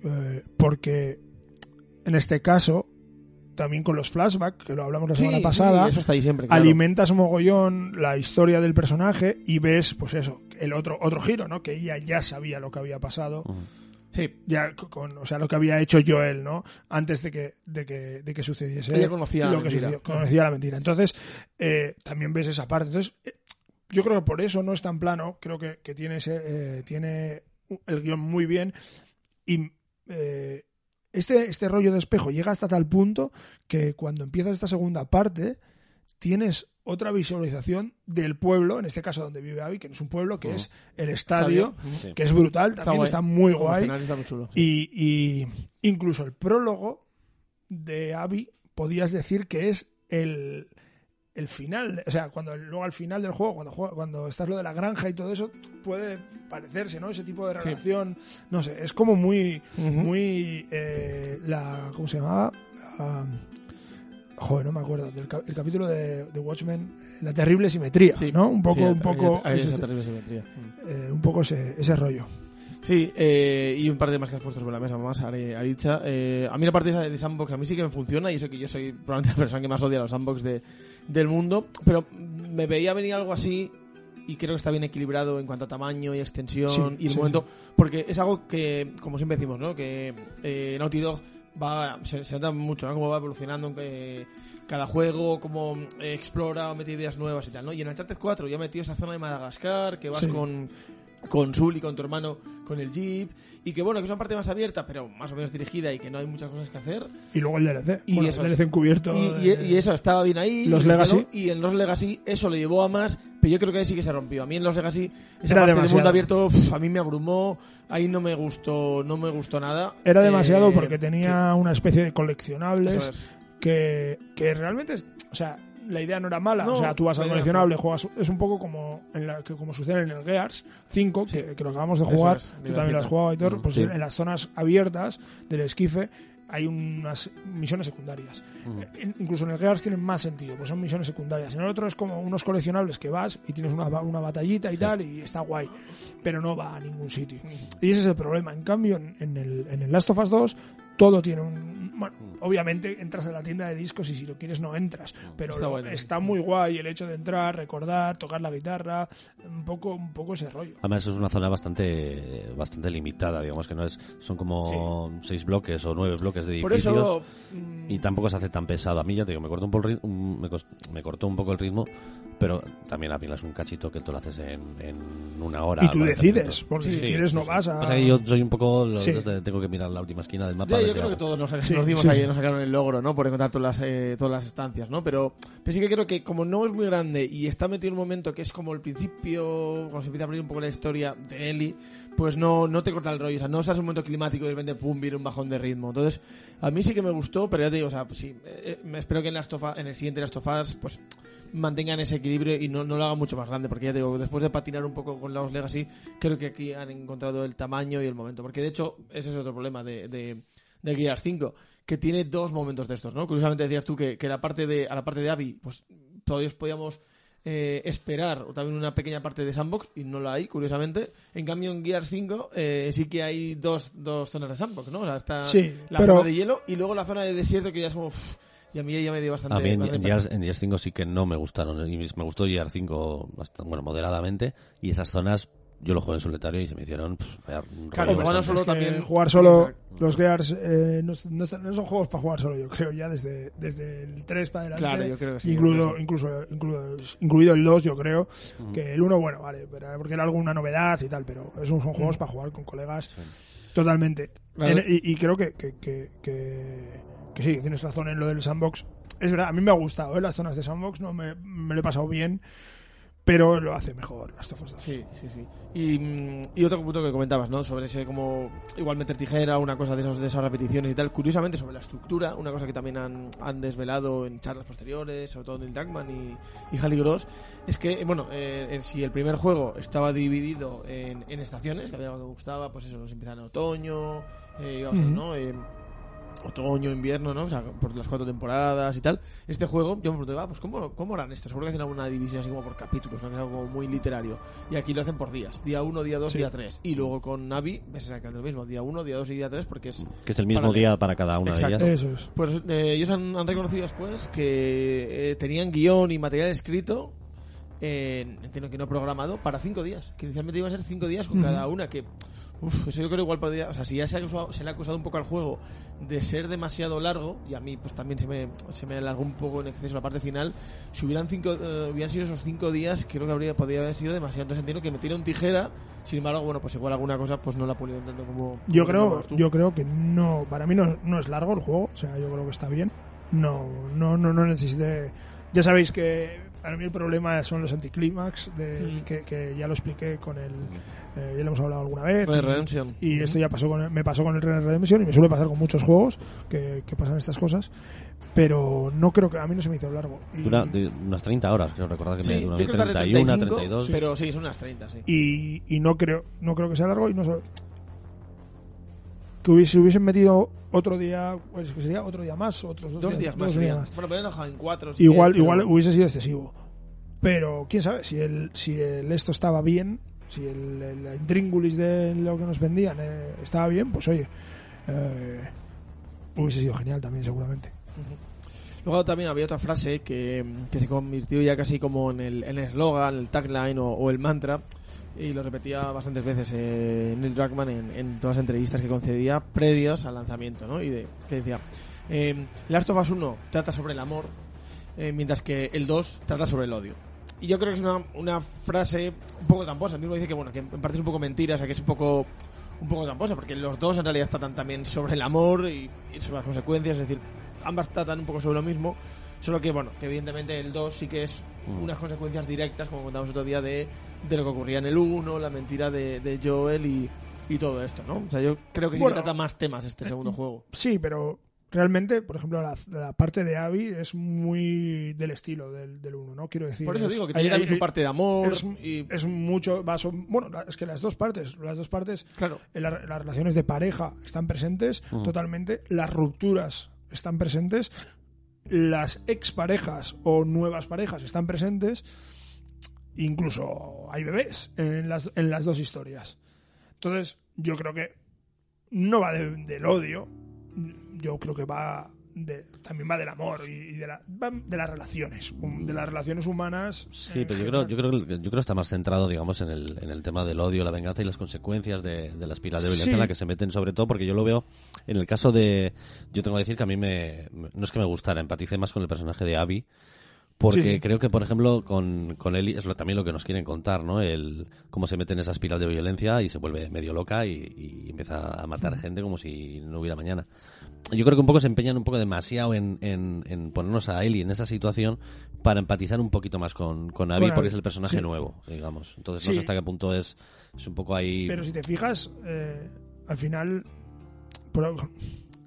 eh, porque en este caso, también con los flashbacks, que lo hablamos la Sí, semana sí, pasada, eso está ahí siempre, claro. alimentas mogollón la historia del personaje y ves, pues eso, el otro, otro giro, ¿no? Que ella ya sabía lo que había pasado. Sí, Ya con, o sea, lo que había hecho Joel, ¿no? Antes de que, de que, de que sucediese Ella conocía la lo que mentira. sucedió, conocía la mentira. Entonces, eh, también ves esa parte. Entonces, eh, yo creo que por eso no es tan plano. Creo que, que tiene, ese, eh, tiene el guion muy bien. Y eh, este, este rollo de espejo llega hasta tal punto que cuando empiezas esta segunda parte, tienes otra visualización del pueblo, en este caso donde vive Abby, que no es un pueblo, que es el estadio, Sí. que es brutal, también guay. está muy guay. está muy chulo. Y, y incluso el prólogo de Abby podías decir que es el, el final, o sea, cuando luego al final del juego, cuando juega- cuando estás lo de la granja y todo eso, puede parecerse, ¿no? Ese tipo de Sí. relación, no sé, es como muy, muy eh, la, ¿cómo se llamaba? Joder, no me acuerdo del el capítulo de, de Watchmen, la terrible simetría, Sí. ¿no? Un poco, Sí, un poco, hay- hay ese, esa terrible simetría. Mm. eh, un poco ese, ese rollo. Sí, eh, y un par de más que has puesto sobre la mesa más, Ari- Aricha. Eh, a mí la parte esa de sandbox a mí sí que me funciona y eso que yo soy probablemente la persona que más odia los sandbox de, del mundo, pero me veía venir algo así y creo que está bien equilibrado en cuanto a tamaño y extensión Sí, y el sí, momento, porque es algo que, como siempre decimos, ¿no? Que eh, Naughty Dog va, se, se nota mucho, ¿no? Cómo va evolucionando que cada juego, cómo eh, explora o mete ideas nuevas y tal, ¿no? Y en Uncharted 4 ya metió esa zona de Madagascar, que vas Sí. con con Sul y con tu hermano con el Jeep y que bueno, que es una parte más abierta, pero más o menos dirigida y que no hay muchas cosas que hacer. Y luego el DLC. Y Bueno, eso el. DLC encubierto. Y, de- y- y eso estaba bien ahí. Los y Legacy. Y en los Legacy eso lo llevó a más, pero yo creo que ahí sí que se rompió. A mí en los Legacy esa Era parte del demasiado. mundo abierto uf, a mí me abrumó, ahí no me gustó, no me gustó nada. Era demasiado Eh, porque tenía una especie de coleccionables es. que, que realmente, o sea, la idea no era mala. No, o sea, tú vas al coleccionable, juegas, es un poco como en la, que como sucede en el Gears 5, que, que lo acabamos de jugar, es, tú también lo has jugado, Aitor, Mm, pues sí. en las zonas abiertas del esquife hay unas misiones secundarias. En- Incluso en el Gears tienen más sentido, pues son misiones secundarias. En el otro es como unos coleccionables que vas y tienes una, una batallita y tal, y está guay, pero no va a ningún sitio. Y ese es el problema. En cambio, en, en el, en el Last of Us 2, todo tiene un. Bueno, obviamente entras a la tienda de discos y si lo quieres no entras, pero Está lo- bueno. está muy guay el hecho de entrar, recordar, tocar la guitarra, un poco, un poco ese rollo. Además es una zona bastante bastante limitada, digamos que no es son como seis bloques o nueve bloques de Por edificios eso mm, y tampoco se hace tan pesado. A mí ya te digo, me cortó un poco el ritmo, me, cos- me cortó un poco el ritmo, pero también al final es un cachito que tú lo haces en, en una hora. Y tú 40 decides, porque si quieres no vas a- Pasa que yo soy un poco, lo- Sí. tengo que mirar la última esquina del mapa. Yo qué creo que todos nos, Sí, nos dimos sí, ahí, sí. nos sacaron el logro, ¿no? Por encontrar todas las, eh, todas las estancias, ¿no? Pero, pero sí que creo que como no es muy grande y está metido en un momento que es como el principio, cuando se empieza a abrir un poco la historia de Ellie, pues no, no te corta el rollo. O sea, no estás en un momento climático y de repente, pum, viene un bajón de ritmo. Entonces, a mí sí que me gustó, pero ya te digo, o sea, pues sí, eh, me espero que en, Us- en el siguiente Last of Us, pues mantengan ese equilibrio y no, no lo hagan mucho más grande, porque ya te digo, después de patinar un poco con los Legacy, creo que aquí han encontrado el tamaño y el momento, porque de hecho ese es otro problema de, de, de Gears 5, que tiene dos momentos de estos, ¿no? Curiosamente decías tú que, que la parte de, a la parte de Abby, pues todavía podíamos eh, esperar o también una pequeña parte de sandbox y no la hay, curiosamente. En cambio, en Gears 5 eh, sí que hay dos, dos zonas de sandbox, ¿no? O sea, está Sí, la pero- zona de hielo y luego la zona de desierto que ya es como... uff, y a mí ya me dio bastante... A mí en, en Gears, en Gears 5 sí que no me gustaron. Y me gustó Gears 5, bastante- bueno, moderadamente. Y esas zonas yo lo jugué en solitario y se me hicieron. Claro, jugando solo también- jugar solo los Gears eh, no, no no son juegos para jugar solo yo creo ya desde, desde el 3 para adelante Claro, yo creo que sí, incluido, incluso, incluido incluido el 2 yo creo que el 1 bueno vale pero- porque era alguna novedad y tal pero esos son juegos para jugar con colegas totalmente Claro. En- y, y creo que que, que, que- que sí tienes razón en lo del sandbox es verdad a mí me ha gustado ¿eh? las zonas de sandbox no me, me lo he pasado bien pero lo hace mejor las 2 Sí, sí, sí. Y, mm, y otro punto que comentabas, ¿no? Sobre ese como igual meter tijera, una cosa de, esos, de esas repeticiones y tal. Curiosamente sobre la estructura, una cosa que también han, han desvelado en charlas posteriores, sobre todo Neil Druckmann y, y Halley Gross, es que, bueno, eh, en si el primer juego estaba dividido en, en estaciones, que había algo que gustaba, pues eso, nos empieza en otoño, eh, Ujú. ¿no? Eh, otoño, invierno, ¿no? O sea, por las cuatro temporadas y tal. Este juego, yo me preguntaba, ah, pues ¿cómo, cómo harán esto? Seguro que hacen alguna división así como por capítulos, ¿no? que es algo como muy literario. Y aquí lo hacen por días. Día 1, día 2, Sí. día 3. Y luego con Navi ves exactamente lo mismo. Día 1, día 2 y día 3 porque es... Que es el mismo Paralelo. día para cada una Exacto. de ellas. eso es Pues eh, ellos han, han reconocido después que eh, tenían guion y material escrito, en, entiendo que no programado, para cinco días. Que inicialmente iba a ser cinco días con Ujú. cada una. Que, uf, eso yo creo igual podría. O sea, si ya se, ha acusado- se le ha acusado un poco al juego de ser demasiado largo, y a mí pues también se me, se me alargó un poco en exceso la parte final, si hubieran, cinco, eh, hubieran sido esos cinco días, creo que habría podría haber sido demasiado. Entonces entiendo que metieron tijera, sin embargo, bueno, pues igual alguna cosa pues no la ha pulido tanto como. Yo como creo, yo creo que no, para mí no, no es largo el juego, o sea, yo creo que está bien. No, no, no, no necesité. Ya sabéis que para mí el problema son los anticlímax, de, Mm. que, que ya lo expliqué con el, eh, ya lo hemos hablado alguna vez. Red y- Redemption. Y esto ya pasó con, me pasó con el Red Redemption y me suele pasar con muchos juegos que, que pasan estas cosas. Pero no creo que a mí no se me hizo largo. Y, Dura de unas 30 horas, creo recordar que Sí, me duró creo que tarde 31, 35, 32. Pero sí, son unas 30, sí. y, y no creo no creo que sea largo y no que hubiese, hubiesen metido otro día pues que sería otro día más otros dos, Dos días más. dos días más. Bueno, pero en cuatro. si igual quieres, igual pero- hubiese sido excesivo pero quién sabe si el si el esto estaba bien si el, el intríngulis de lo que nos vendían eh, estaba bien pues oye eh, hubiese sido genial también seguramente Luego también había otra frase que, que se convirtió ya casi como en el en el eslogan, el tagline o, o el mantra. Y lo repetía bastantes veces eh, Neil Druckmann en, en todas las entrevistas que concedía previos al lanzamiento, ¿no? Y de, que decía, eh, Last of Us 1 trata sobre el amor, eh, mientras que el 2 trata sobre el odio. y yo creo que es una, una frase un poco tramposa. El mismo dice que, bueno, que en parte es un poco mentira, o sea, que es un poco un poco tramposa, porque los dos en realidad tratan también sobre el amor y, y sobre las consecuencias, es decir, ambas tratan un poco sobre lo mismo, solo que, bueno, que evidentemente el 2 sí que es Mm. unas consecuencias directas, como contamos otro día, de, de lo que ocurría en el 1, la mentira de, de Joel y, y todo esto, ¿no? O sea, yo creo que sí Bueno, que trata más temas este segundo juego. Sí, pero realmente, por ejemplo, la, la parte de Abby es muy del estilo del, del 1, ¿no? Quiero decir. Por eso es- digo que tiene también su parte de amor es, y... es mucho. va, son- bueno, es que las dos partes, las dos partes, Claro. en la- las relaciones de pareja están presentes totalmente, las rupturas están presentes, las exparejas o nuevas parejas están presentes, incluso hay bebés en las, en las dos historias. Entonces, yo creo que no va de- del odio, yo creo que va de, también va del amor y, y de, la- de las relaciones, um, de las relaciones humanas. Sí, pero yo creo, yo creo, que- yo creo que está más centrado, digamos, en el, en el tema del odio, la venganza y las consecuencias de, de la espiral de violencia Sí. en la que se meten, sobre todo, porque yo lo veo en el caso de. Yo tengo que decir que a mí me. No es que me gustara, empaticé más con el personaje de Abby. Porque Sí. creo que, por ejemplo, con, con Ellie es lo, también lo que nos quieren contar, ¿no? El cómo se mete en esa espiral de violencia y se vuelve medio loca y, y empieza a matar gente como si no hubiera mañana. Yo creo que un poco se empeñan un poco demasiado en, en, en ponernos a Ellie en esa situación para empatizar un poquito más con, con Abby porque es el personaje sí. nuevo, digamos. Entonces no Sí. sé hasta qué punto es, es un poco ahí... Pero si te fijas, eh, al final, por-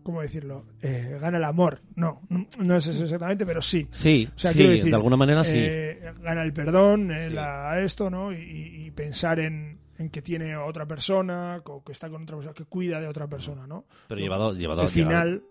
¿cómo decirlo? Eh, gana el amor. No, no, no es eso exactamente, pero sí. Sí, O sea, sí, decir, de alguna manera sí. eh, gana el perdón, el Sí. a esto, ¿no? Y- y pensar en, en que tiene a otra persona, o que está con otra persona, que cuida de otra persona, ¿no? Pero llevado, llevado Al llevado- final,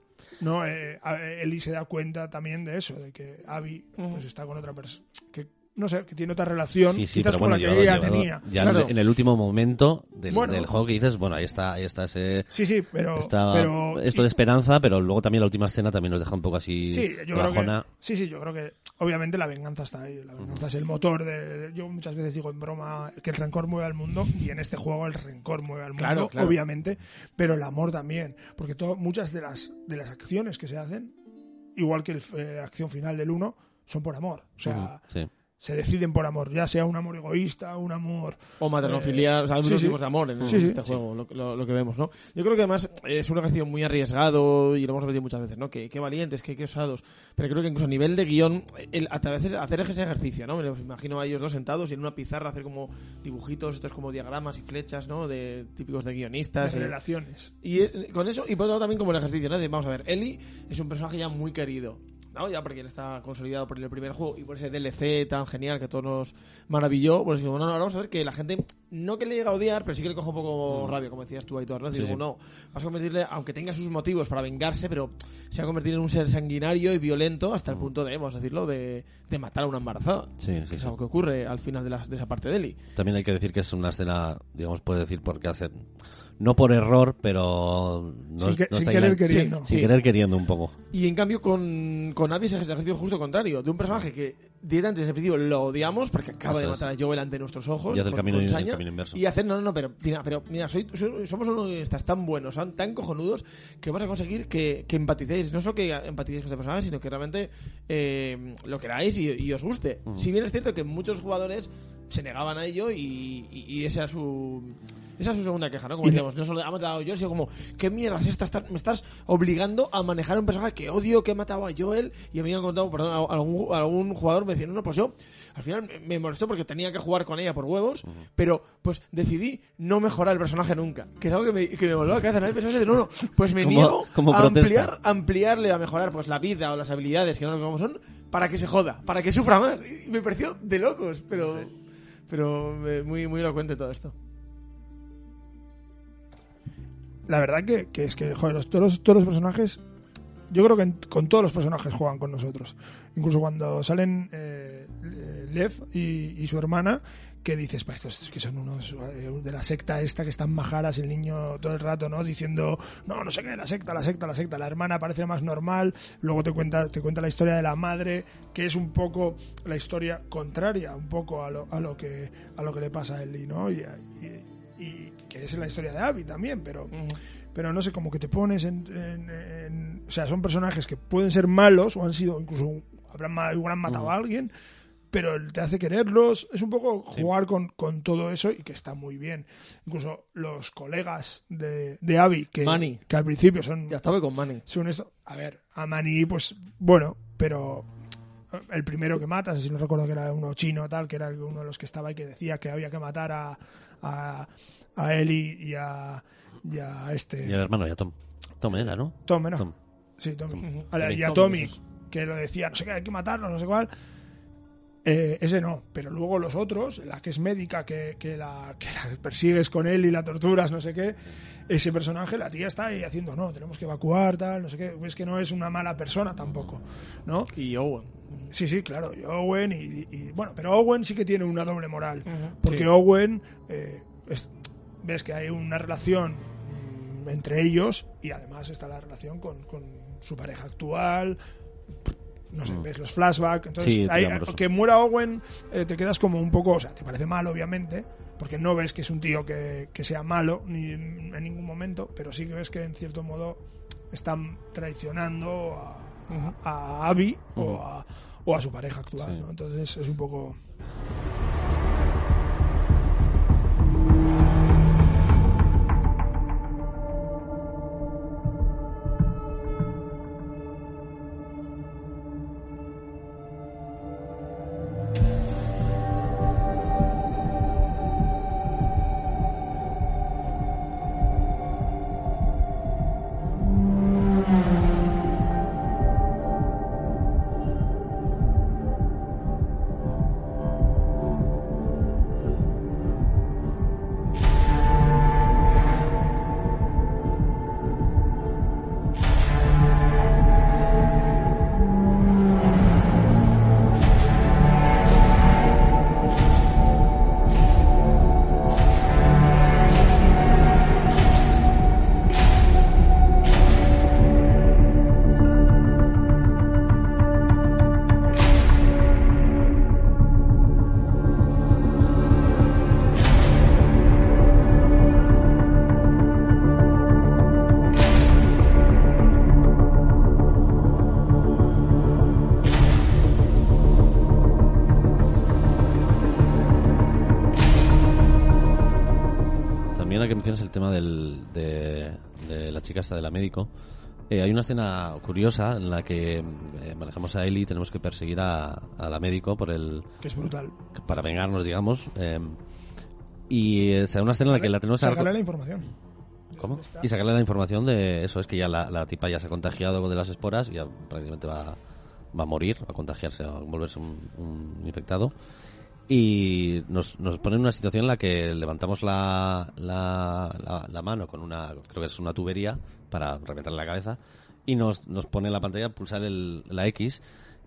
¿no? Eh, a- Eli se da cuenta también de eso, de que Abby pues, está con otra persona. Que, no sé, que tiene otra relación, Sí, sí, quizás con bueno, la que ella llevado- tenía. ya Claro. en el último momento del, Bueno. del juego que dices, bueno, ahí está, ahí está ese... Sí, sí, pero. está pero esto de esperanza, pero luego también la última escena también nos deja un poco así Sí, yo creo que, bajona. sí, sí, yo creo que obviamente la venganza está ahí. La venganza es el motor de. Yo muchas veces digo en broma que el rencor mueve al mundo y en este juego el rencor mueve al mundo, Claro, claro. obviamente, pero el amor también, porque muchas de las de las acciones que se hacen, igual que el, eh, la acción final del 1, son por amor. O sea, sí. Se deciden por amor, ya sea un amor egoísta, un amor O maternofilia, o sea, hay sí, sí. tipos de amor en Sí, sí. este juego, lo, lo- lo que vemos, ¿no? Yo creo que además es un ejercicio muy arriesgado y lo hemos repetido muchas veces, ¿no? Que, qué valientes, qué, qué osados. Pero creo que incluso a nivel de guion, el, a veces hacer ese ejercicio, ¿no? Me los imagino a ellos dos sentados y en una pizarra hacer como dibujitos, estos como diagramas y flechas, ¿no? De típicos de de guionistas. eh. relaciones. Y eh, con eso, y por otro lado también como el ejercicio, ¿no? De, vamos a ver, Ellie es un personaje ya muy querido. ¿No? Ya porque él está consolidado por el primer juego y por ese DLC tan genial que todos nos maravilló. Pues bueno, ahora vamos a ver que la gente, no que le llega a odiar, pero sí que le coge un poco rabia, como decías tú, Aitor, ¿no? Sí. Digo, no, vas a convertirle, aunque tenga sus motivos para vengarse, pero se va a convertir en un ser sanguinario y violento hasta el punto de, vamos a decirlo, de, de matar a una embarazada. Sí, Que sí, es sí. algo que ocurre al final de, la- de esa parte de Ellie. También hay que decir que es una escena, digamos, puede decir porque hace no por error, pero no, Sin es- que- no sin está querer queriendo. sin Sí. querer queriendo un poco. Y en cambio con, con Abby es el ejercicio justo contrario, de un personaje que directamente desde el principio lo odiamos porque acaba de Eso es. matar a Joel ante nuestros ojos. Y hace el camino- con el saña, camino inverso. Y hacer, no, no, no, pero mira, pero, mira soy, soy- somos unos guionistas tan buenos, tan, tan cojonudos, que vamos a conseguir que, que empaticéis, no solo que empaticéis con este personaje, sino que realmente eh, lo queráis y, y os guste. Si bien es cierto que muchos jugadores se negaban a ello y, y- y esa es su... Esa es su segunda queja, ¿no? Como decíamos, no solo ha matado a Joel, sino como, ¿qué mierda es esta? Me estás obligando a manejar a un personaje que odio, que he matado a Joel. Y a me han contado, perdón, a- algún, algún jugador me decía, no, no, pues yo, al final me- molestó porque tenía que jugar con ella por huevos, pero pues decidí no mejorar el personaje nunca. Que es algo que me, que me voló la cabeza. Nadie pensaba, no, no, pues me Como- niego como a protesta. ampliar, ampliarle, a mejorar pues la vida o las habilidades, que no lo que son, para que se joda, para que sufra más. Y me pareció de locos, pero, pero muy, muy elocuente todo esto. la verdad que, que es que, joder, todos, los, todos los personajes, yo creo que con todos los personajes juegan con nosotros. Incluso cuando salen eh, Lev y su hermana, que dices, "Pa, estos que son unos eh, de la secta esta que están majaras, el niño todo el rato, ¿no? Diciendo, no, no sé qué, la secta, la secta, la secta. La hermana parece más normal, luego te cuenta, te cuenta la historia de la madre, que es un poco la historia contraria, un poco a lo, a lo que a lo que le pasa a Ellie, ¿no? Y, y- y que es la historia de Abby también, pero pero no sé, como que te pones en, en- en- O sea, son personajes que pueden ser malos o han sido, incluso habrán, han matado a alguien, pero te hace quererlos. Es un poco jugar con, con todo eso y que está muy bien. Incluso los colegas de, de Abby, que, Manny. que al principio son, Ya estaba con Manny. son esto. A ver, a Manny, pues bueno, pero el primero que matas, si no recuerdo que era uno chino tal, que era uno de los que estaba ahí que decía que había que matar a, a, a Eli y a, y a este. Y el hermano, ya Tom. Tom era, ¿no? Tom. Tom. Sí. A la- Tommy, y a Tommy, que lo decía, no sé qué, hay que matarlo, no sé cuál. Eh, ese no, pero luego los otros, la que es médica, que, que, la, que la persigues con él y la torturas, no sé qué, ese personaje, la tía está ahí haciendo, no, tenemos que evacuar, tal, no sé qué, es que no es una mala persona tampoco, ¿no? Y Owen. Sí, sí, claro, y Owen y, y- bueno, pero Owen sí que tiene una doble moral, porque sí. Owen, eh, es- ves que hay una relación mm, entre ellos y además está la relación con, con su pareja actual, no sé, ves los flashbacks, entonces Sí, ahí, que muera Owen eh, te quedas como un poco, o sea, te parece mal obviamente, porque no ves que es un tío que, que sea malo ni en, ningún momento, pero sí que ves que en cierto modo están traicionando a, a Abby o, a, o a su pareja actual, Sí. ¿no? Entonces es un poco... tema del, de, de la chica esta de la médico. Eh, hay una escena curiosa en la que eh, manejamos a Ellie y tenemos que perseguir a, a la médico por el que es brutal. para vengarnos, digamos. eh, y eh, se da una escena en la que la tenemos Sácale la información. ¿Cómo? Y sacarle la información de eso, es que ya la, la tipa ya se ha contagiado de las esporas y ya prácticamente va, va a morir, va a contagiarse, va a volverse un, un infectado. Y nos, nos pone en una situación en la que levantamos la, la, la, la mano con una, creo que es una tubería para reventarle la cabeza y nos, nos pone en la pantalla pulsar el, la X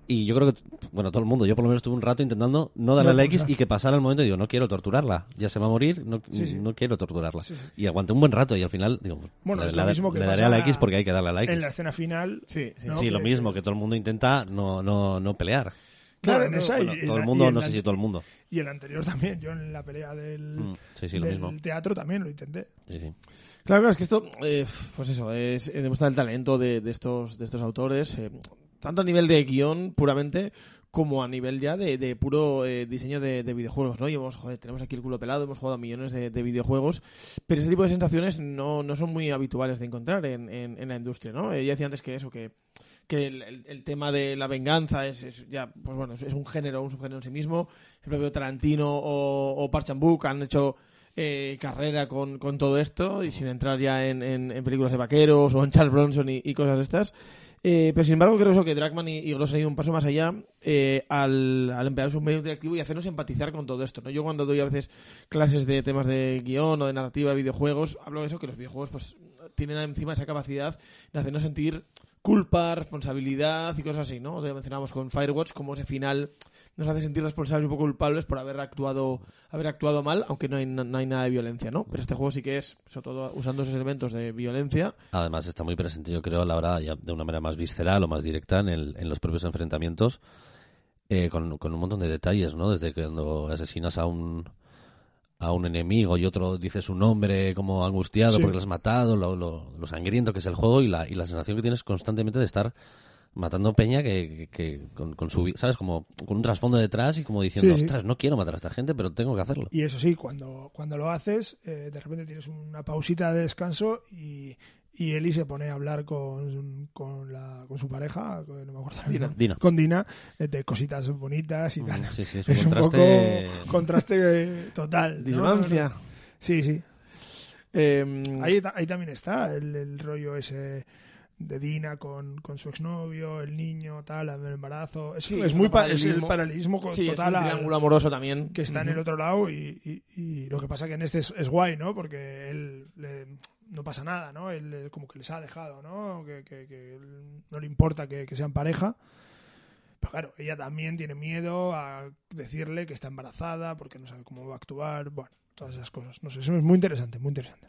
y yo creo que, bueno, todo el mundo, yo por lo menos estuve un rato intentando no darle No la X y que pasara el momento y digo, no quiero torturarla, ya se va a morir, no, Sí, sí. no quiero torturarla. Sí, sí. Y aguanté un buen rato y al final, digo, Bueno, le, es lo le- mismo que le daré a la X porque hay que darle a la X. En la escena final. Sí, sí. ¿no? sí, lo mismo, que todo el mundo intenta no, no, no pelear. Claro, Claro, en esa Bueno, y, y todo el y mundo, en no sé si todo el mundo. Y el anterior también. Yo en la pelea del, Mm, sí, sí, lo del mismo. teatro también lo intenté. Sí, sí. Claro, claro, es que esto, eh, pues eso, es eh, demuestra el talento de, de estos, de estos autores, eh, tanto a nivel de guion puramente, como a nivel ya de, de puro eh, diseño de, de videojuegos, ¿no? Y hemos, joder, tenemos aquí el culo pelado, hemos jugado a millones de, de videojuegos, pero ese tipo de sensaciones no, no son muy habituales de encontrar en, en, en la industria, ¿no? Eh, ya decía antes que eso, que que el, tema de la venganza es, ya pues bueno es, un género un subgénero en sí mismo el propio Tarantino o, o Park Chan-wook han hecho eh, carrera con, con todo esto y sin entrar ya en, películas de vaqueros o en Charles Bronson y, y cosas de estas Eh, pero sin embargo creo eso que Dragman y, y Gross han ido un paso más allá eh, al, al emplear su medio interactivo y hacernos empatizar con todo esto ¿no? yo cuando doy a veces clases de temas de guion o de narrativa de videojuegos hablo de eso que los videojuegos pues tienen encima esa capacidad de hacernos sentir culpa, responsabilidad y cosas así, ¿no? Lo mencionamos con Firewatch, como ese final nos hace sentir responsables y un poco culpables por haber actuado haber actuado mal, aunque no hay, nada de violencia, ¿no? Pero este juego sí que es, sobre todo usando esos elementos de violencia. Además está muy presente, yo creo, a la hora ya de una manera más visceral o más directa en, el- en los propios enfrentamientos, eh, con, con un montón de detalles, ¿no? Desde cuando asesinas a un a un enemigo y otro dice su nombre como angustiado Sí. porque lo has matado, lo, lo- lo sangriento que es el juego y la, y la sensación que tienes constantemente de estar matando peña que, que- que con, con su sabes como con un trasfondo detrás y como diciendo Sí, sí. ostras no quiero matar a esta gente pero tengo que hacerlo Y eso sí, cuando, cuando lo haces, eh, de repente tienes una pausita de descanso y, y Eli se pone a hablar con, con, la, con su pareja, con- no me acuerdo Dina. Dina con Dina, eh, de cositas bonitas y tal. Mm, sí sí es Es un contraste poco contraste eh, total. ¿no? Disonancia. Sí, sí. Eh, Ahí, ahí también está el, el rollo ese de Dina con, con su exnovio, el niño, tal, el embarazo. Es, Sí, es es muy un pa- es el paralelismo. paralelismo sí, es un total al- triángulo amoroso también. que está en el otro lado y, y- y lo que pasa que en este es, es guay, ¿no? Porque él le- no pasa nada, ¿no? Él eh, como que les ha dejado, ¿no? Que, que- que no le importa que, que sean pareja. Pero claro, ella también tiene miedo a decirle que está embarazada porque no sabe cómo va a actuar. Bueno, todas esas cosas. No sé, eso es muy interesante, muy interesante.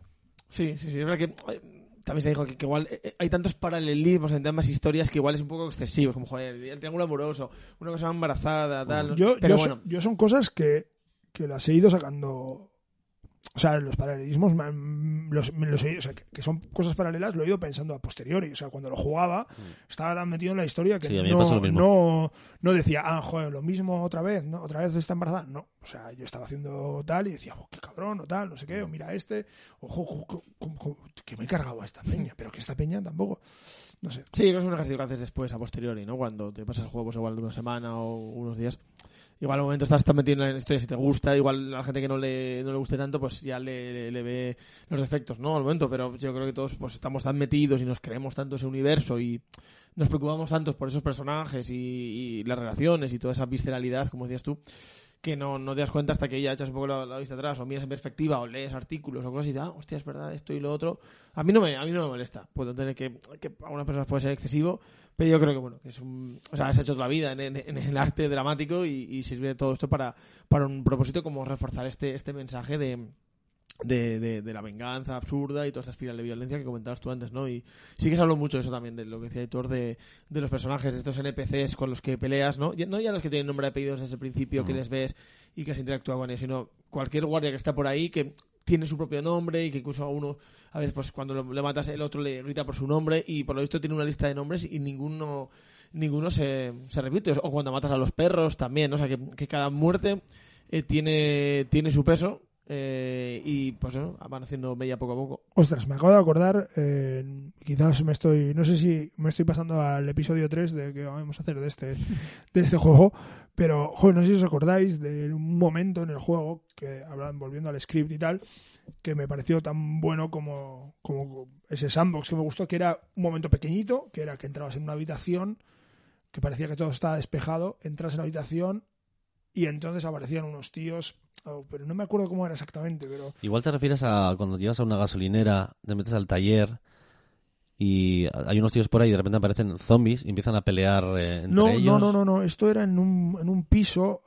Sí, sí, sí. Es verdad que eh, también se dijo que, que igual eh, hay tantos paralelismos en temas historias que igual es un poco excesivo. Como, joder, el triángulo amoroso, una cosa embarazada, tal. Yo, pero yo, bueno. yo son cosas que, que las he ido sacando. O sea, los paralelismos los, los he- o sea, que, son cosas paralelas, lo he ido pensando a posteriori. O sea, cuando lo jugaba, estaba tan metido en la historia que Mm. Sí, no, no, no decía, ah, joder, lo mismo otra vez, ¿no? Otra vez está embarazada. No. O sea, yo estaba haciendo tal y decía, oh, qué cabrón, o tal, no sé qué, o mira este, ojo, ojo, ojo, que me he cargado a esta peña, pero que esta peña tampoco. No sé. Sí, que es un ejercicio que haces después, a posteriori, ¿no? Cuando te pasas el juego, pues igual de una semana o unos días. Igual al momento estás tan metido en la historia, si te gusta, igual a la gente que no le, no le guste tanto, pues ya le, le- le ve los defectos, ¿no? Al momento, pero yo creo que todos pues estamos tan metidos y nos creemos tanto ese universo y nos preocupamos tanto por esos personajes y, y las relaciones y toda esa visceralidad, como decías tú, que no, no te das cuenta hasta que ya echas un poco la, la vista atrás o miras en perspectiva o lees artículos o cosas y dices, ah, hostia, es verdad, esto y lo otro. A mí no me, a mí no me molesta. Puedo entender que, que a algunas personas puede ser excesivo, pero yo creo que, bueno, que es un... O sea, has hecho toda la vida en, en- en el arte dramático y, y sirve todo esto para, para un propósito como reforzar este, este mensaje de... De, de, de la venganza absurda y toda esta espiral de violencia que comentabas tú antes, ¿no? Y sí que se habló mucho de eso también, de lo que decía Hitor, de, de los personajes, de estos NPCs con los que peleas, ¿no? Ya- No ya los que tienen nombre y apellidos desde el principio, que les ves y que has interactuado con ellos, sino cualquier guardia que está por ahí que tiene su propio nombre y que incluso a uno, a veces pues cuando lo- le matas el otro le grita por su nombre y por lo visto tiene una lista de nombres y ninguno ninguno se, se repite. O cuando matas a los perros también, ¿no? o sea que, que cada muerte eh, tiene, tiene su peso eh, y pues eso, van haciendo media poco a poco. Ostras, me acabo de acordar, eh, quizás me estoy, no sé si me estoy pasando al episodio 3 de que vamos a hacer de este, <laughs> de este juego, pero joder, no sé si os acordáis de un momento en el juego, que hablan, volviendo al script y tal, que me pareció tan bueno como, como ese sandbox que me gustó, que era un momento pequeñito, que era que entrabas en una habitación, que parecía que todo estaba despejado, entras en la habitación y entonces aparecían unos tíos, pero no me acuerdo cómo era exactamente, pero... Igual te refieres a cuando llegas a una gasolinera, te metes al taller y hay unos tíos por ahí y de repente aparecen zombies y empiezan a pelear eh, entre No, ellos. no, no, no, no. Esto era en un, en un piso.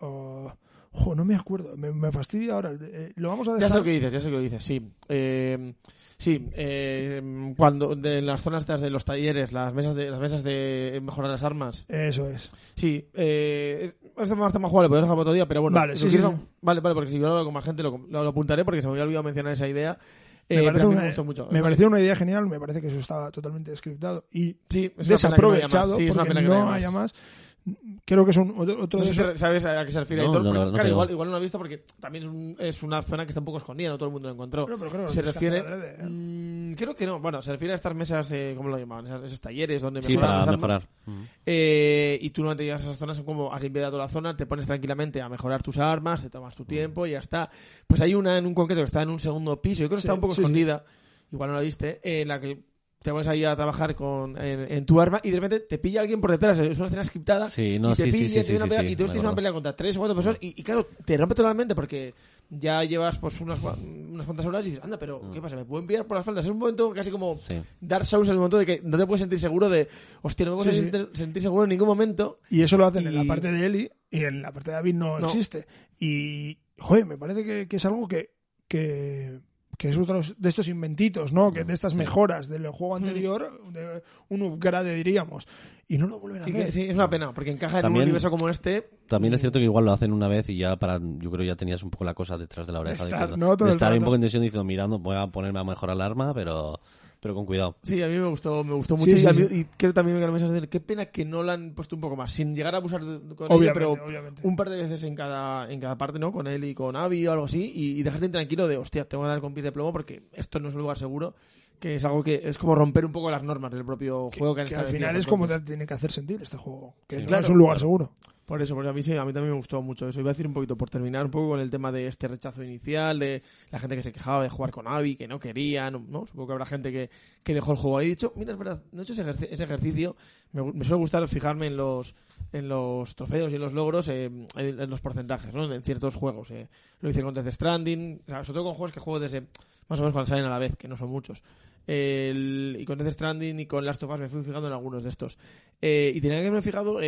jo, no me acuerdo. Me, me fastidia ahora. Eh, lo vamos a Ya sé lo que dices, ya sé lo que dices, sí. Eh, sí, eh, cuando de en las zonas estas de los talleres, las mesas de las mesas de mejorar las armas. Eso es. Sí, eh, este más tema jugable, podemos dejar para otro día, pero bueno. Vale, si sí, quieres- sí, sí. Vale, vale, porque si yo lo hablo con más gente lo, lo- lo apuntaré porque se me había olvidado mencionar esa idea. Me, Eh, pero mí una, me gustó mucho. me pareció una idea genial. Me parece que eso estaba totalmente scriptado y Sí, es una pena que no haya más. desaprovechado Sí, es una porque pena que no haya más. Creo que es un, otro, otro No de sé esos- si sabes a qué se refiere No, Aitor, no, porque, claro, igual, igual no lo ha visto porque también es, un- es una zona que está un poco escondida, no todo el mundo lo encontró. Pero creo que se refiere. Mm, creo que no. Bueno, se refiere a estas mesas de. ¿Cómo lo llamaban? Esos talleres donde Sí, mejoran las para armas. mejorar. Eh, y tú no te llegas a esas zonas, son como has limpiado toda la zona, te pones tranquilamente a mejorar tus armas, te tomas tu tiempo y ya está. Pues hay una en un concreto que está en un segundo piso, yo creo que Sí, está un poco sí, sí. escondida, igual no la viste, en la que te pones ahí a trabajar con, en, en tu arma y de repente te pilla alguien por detrás, es una escena scriptada. Sí, no, y te sí, sí, pilla, sí, te sí, viene una pelea, sí, y tú tienes una pelea contra tres o cuatro personas y, y claro, te rompe totalmente porque ya llevas pues unas, unas cuantas horas y dices, anda, pero ¿qué pasa? ¿Me puedo enviar por las faldas? Es un momento casi como Mm. Sí. Dark Souls en el momento de que no te puedes sentir seguro de, hostia, no me puedo Sí, sí. sentir, sentir seguro en ningún momento. Y eso lo hacen en la parte de Eli y en la parte de David no, No. existe. Y, joder, me parece que, que es algo que, que, que es otro de estos inventitos, ¿no? Que de estas mejoras del juego anterior, de un upgrade, diríamos. Y no lo vuelven a Sí, hacer. sí, es una pena, porque encaja en un universo como este. También es cierto que igual lo hacen una vez y ya para, yo creo ya tenías un poco la cosa detrás de la oreja. estar, que- ¿no? De estar ahí un poco en tensión diciendo, mirando, voy a ponerme a mejorar el arma, pero pero con cuidado. Sí, a mí me gustó, me gustó mucho Sí, y, sí, sí. y creo también que la mesa de qué pena que no la han puesto un poco más, sin llegar a abusar de, con Obviamente, pero obviamente. un par de veces en cada, en cada parte, ¿no? Con él y con Abby o algo así, y, y dejarte tranquilo de, hostia, tengo que dar con pies de plomo porque esto no es un lugar seguro, que es algo que es como romper un poco las normas del propio juego que han que al final es como tiene que hacer sentir este juego. Que Sí, no claro, es un lugar claro. seguro. Por eso, porque a mí sí, a mí también me gustó mucho eso. Iba a decir un poquito, por terminar un poco con el tema de este rechazo inicial, de la gente que se quejaba de jugar con Abby, que no querían, ¿no? Supongo que habrá gente que, que dejó el juego ahí. Dicho, mira, es verdad, no he hecho ese, ejerci- ese ejercicio. Me, me suele gustar fijarme en los, en los trofeos y en los logros, eh, en, los porcentajes, ¿no? En ciertos juegos. eh. Lo hice con Death Stranding, o sea, sobre todo con juegos que juego desde más o menos cuando salen a la vez, que no son muchos. Y con Death Stranding y con Last of Us me fui fijando en algunos de estos. Eh, y tenía que haberme fijado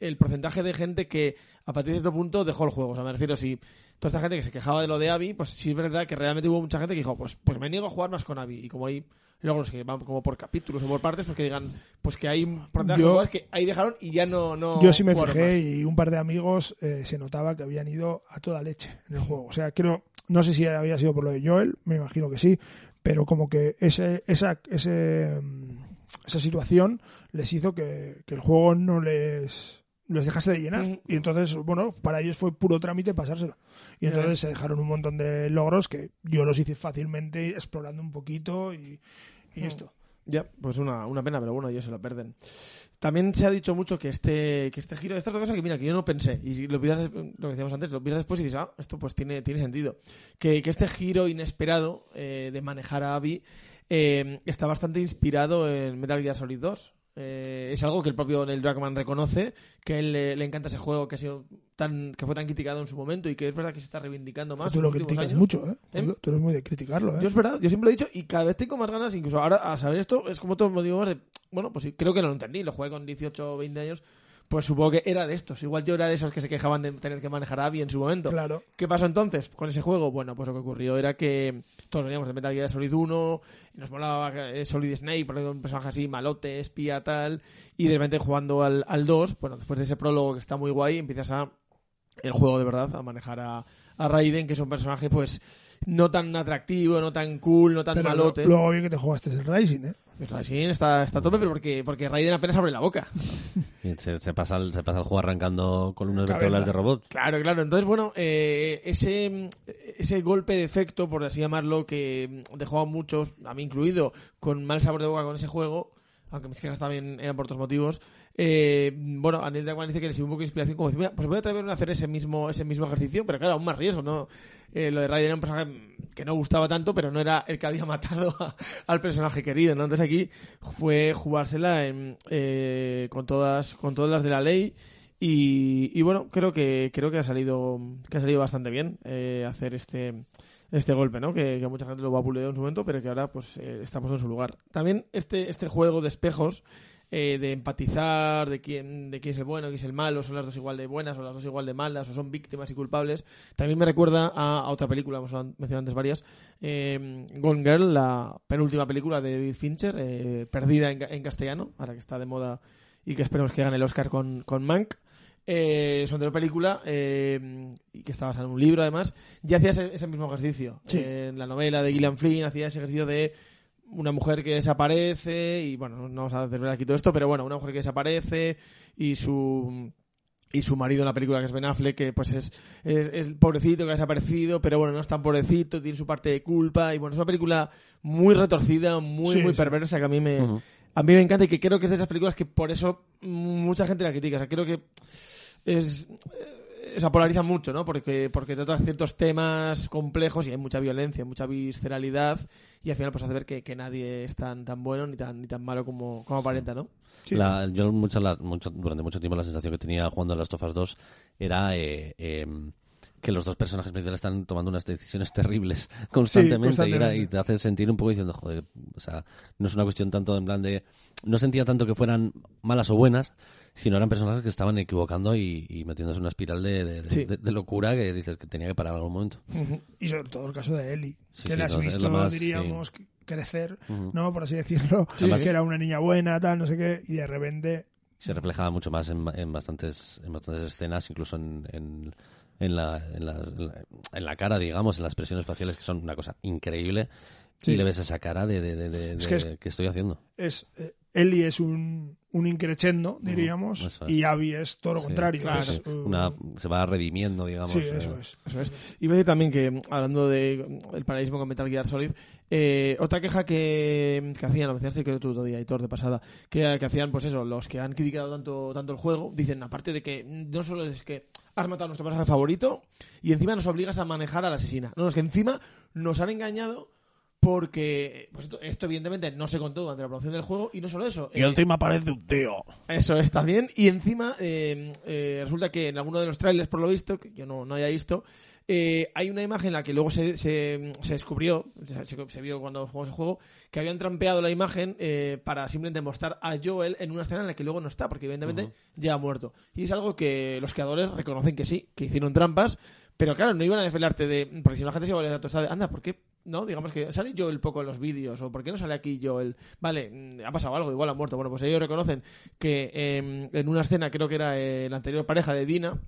el porcentaje de gente que a partir de cierto punto dejó el juego. O sea, me refiero, si toda esta gente que se quejaba de lo de Abby, pues sí es verdad que realmente hubo mucha gente que dijo, pues, pues me niego a jugar más con Abby. Y como hay logros que van como por capítulos o por partes, pues que digan, pues que hay un porcentaje Yo- de jugadores que ahí dejaron y ya no... no Yo sí me fijé más. y un par de amigos eh, se notaba que habían ido a toda leche en el juego. O sea, creo, no sé si había sido por lo de Joel, me imagino que sí, pero como que ese, esa, ese, mm, esa situación les hizo que, que el juego no les les dejase de llenar Mm. y entonces bueno para ellos fue puro trámite pasárselo y entonces se dejaron un montón de logros que yo los hice fácilmente explorando un poquito y, y Mm. esto Ya, pues una, una pena, pero bueno, ellos se lo pierden. También se ha dicho mucho que este, que este giro, esta es otra cosa que mira, que yo no pensé, y si lo piensas, lo que decíamos antes, lo piensas después y dices, ah, esto pues tiene, tiene sentido. Que, que este giro inesperado eh, de manejar a Abby eh, está bastante inspirado en Metal Gear Solid 2. Eh, es algo que el propio Neil Druckmann reconoce, que a él le, le encanta ese juego que ha sido tan, que fue tan criticado en su momento y que es verdad que se está reivindicando más. tú lo criticas años. mucho ¿eh? ¿Eh? tú eres muy de criticarlo ¿eh? Yo es verdad, yo siempre lo he dicho y cada vez tengo más ganas, incluso ahora a saber esto, es como todo motivo más de, bueno, pues sí, creo que no lo entendí, lo jugué con 18 o 20 años, pues supongo que era de estos, igual yo era de esos que se quejaban de tener que manejar a Abby en su momento. claro ¿Qué pasó entonces con ese juego? Bueno, pues lo que ocurrió era que todos veníamos de Metal Gear Solid 1, y nos molaba eh, Solid Snake, por un personaje así, malote, espía, tal, y de repente jugando al, al 2, bueno, después de ese prólogo que está muy guay, empiezas a el juego de verdad, a manejar a, a Raiden, que es un personaje pues no tan atractivo, no tan cool, no tan Pero malote. lo- luego bien que te jugaste el Rising, ¿eh? Pues Raiden está, está a tope, pero porque, porque Raiden apenas abre la boca. Y se, se pasa el, se pasa el juego arrancando con unas Cabeza. vertebrales de robot. Claro, claro. Entonces, bueno, eh, ese, ese golpe de efecto, por así llamarlo, que dejó a muchos, a mí incluido, con mal sabor de boca con ese juego, aunque mis quejas también eran por otros motivos, eh, bueno, a Neil Druckmann dice que le sirvió un poco de inspiración, como decir, mira, pues voy a atreverme a hacer ese mismo, ese mismo ejercicio, pero claro, aún más riesgo, ¿no? Eh, lo de Raiden era un personaje que no gustaba tanto, pero no era el que había <laughs> matado a- al personaje querido, ¿no? Entonces aquí fue jugársela en, eh, con todas, con todas las de la ley, y, y bueno, creo que creo que ha salido que ha salido bastante bien eh, hacer este este golpe, ¿no? Que, mucha gente lo vapuleó en su momento, pero que ahora pues eh, estamos en su lugar. También este este juego de espejos eh, de empatizar de quién de quién es el bueno, quién es el malo, son las dos igual de buenas o las dos igual de malas o son víctimas y culpables. También me recuerda a, a otra película, hemos mencionado antes varias, eh, Gone Girl, la penúltima película de David Fincher, eh, perdida en, ca- en castellano, ahora que está de moda y que esperemos que gane el Oscar con, con Mank. Eh, es una película eh, y que está basada en un libro además y hacía ese, ese mismo ejercicio Sí. Eh, en la novela de Gillian Flynn hacía ese ejercicio de una mujer que desaparece y bueno no vamos a ver aquí todo esto pero bueno una mujer que desaparece y su y su marido en la película que es Ben Affleck que pues es, es, es pobrecito que ha desaparecido pero bueno no es tan pobrecito tiene su parte de culpa y bueno es una película muy retorcida muy Sí, muy sí. perversa que a mí me a mí me encanta y que creo que es de esas películas que por eso mucha gente la critica. O sea, creo que es. eh, O sea, polariza mucho, ¿no? Porque, porque trata ciertos temas complejos y hay mucha violencia, mucha visceralidad y al final pues hace ver que, que nadie es tan, tan bueno ni tan, ni tan malo como, como aparenta, ¿no? Sí. La- yo mucho, la- mucho- durante mucho tiempo la sensación que tenía jugando a Last of Us 2 era eh, eh, que los dos personajes principales están tomando unas decisiones terribles <laughs> constantemente, y era-. Y, te hace sentir un poco diciendo, joder, o sea, no es una cuestión tanto en plan de... No sentía tanto que fueran malas o buenas, sino eran personajes que estaban equivocando y, y metiéndose en una espiral de, de- Sí. de- de locura que dices que tenía que parar en algún momento. Y sobre todo el caso de Ellie, Sí, que la has visto, más, diríamos, crecer, Ujú. ¿no? Por así decirlo, <laughs> Sí. que era una niña buena, tal, no sé qué, y de repente... se reflejaba mucho más en, en bastantes en bastantes escenas incluso en, en, en la, en, la, en la- cara digamos en las expresiones faciales que son una cosa increíble Sí. Y le ves esa cara de, de, de, de- Es que es- ¿qué estoy haciendo? Es, eh, Eli es un, un increchendo, diríamos, eso es. y Abby es todo lo Sí, contrario. claro. es, Sí, uh, Una, se va redimiendo, digamos. sí, eh, eso es. Eso es. Y voy a decir también que, hablando de mm, el paralelismo con Metal Gear Solid, eh, otra queja que, que hacían, lo mencionaste que tú todavía, Hitor, de pasada, que, que hacían, pues eso, los que han criticado tanto, tanto el juego, dicen, aparte de que no solo es que has matado a nuestro personaje favorito y encima nos obligas a manejar a la asesina. No, es que encima nos han engañado porque pues esto, esto evidentemente no se contó durante la promoción del juego y no solo eso. Y eh, encima parece un tío. eso es también. Y encima, eh, eh, resulta que en alguno de los trailers, por lo visto, que yo no, no haya visto, eh, hay una imagen en la que luego se, se, se descubrió, se, vio cuando jugamos el juego, que habían trampeado la imagen eh, para simplemente mostrar a Joel en una escena en la que luego no está, porque evidentemente ya ha muerto. Y es algo que los creadores reconocen que sí, que hicieron trampas, pero claro, no iban a desvelarte de. Porque si la gente se vuelve a tostada de, anda, ¿por qué? No, digamos que sale Joel poco en los vídeos, o ¿por qué no sale aquí Joel? Vale, mm, ha pasado algo, igual ha muerto. Bueno, pues ellos reconocen que eh, en una escena, creo que era eh, la anterior pareja de Dina,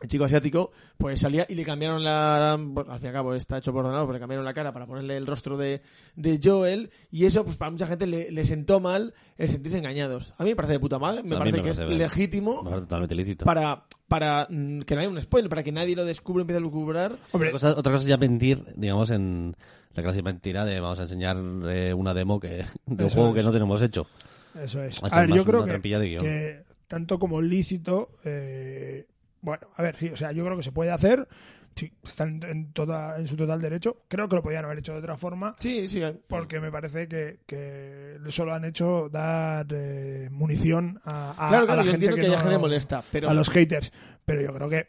el chico asiático, pues salía y le cambiaron la. bueno, al fin y al cabo está hecho por ordenador, pero le cambiaron la cara para ponerle el rostro de, de Joel. Y eso, pues para mucha gente le, le sentó mal el sentirse engañados. A mí me parece de puta madre, me parece que parece es legítimo me parece totalmente lícito. para, para mm, que no haya un spoiler, para que nadie lo descubra y empiece a lucubrar. Hombre, Otra cosa, otra cosa es ya mentir, digamos, en la clase mentira de vamos a enseñar eh, una demo que, de un juego es. que no tenemos hecho. Eso es. A ver, yo creo que tanto como lícito, eh, bueno, a ver, sí, o sea, yo creo que se puede hacer, sí, están en, toda, en su total derecho. Creo que lo podían haber hecho de otra forma, Sí, sí. porque me parece que, que solo han hecho dar eh, munición a, a- claro, a claro, la yo gente que, que no- gente le molesta, pero a los haters. Pero yo creo que,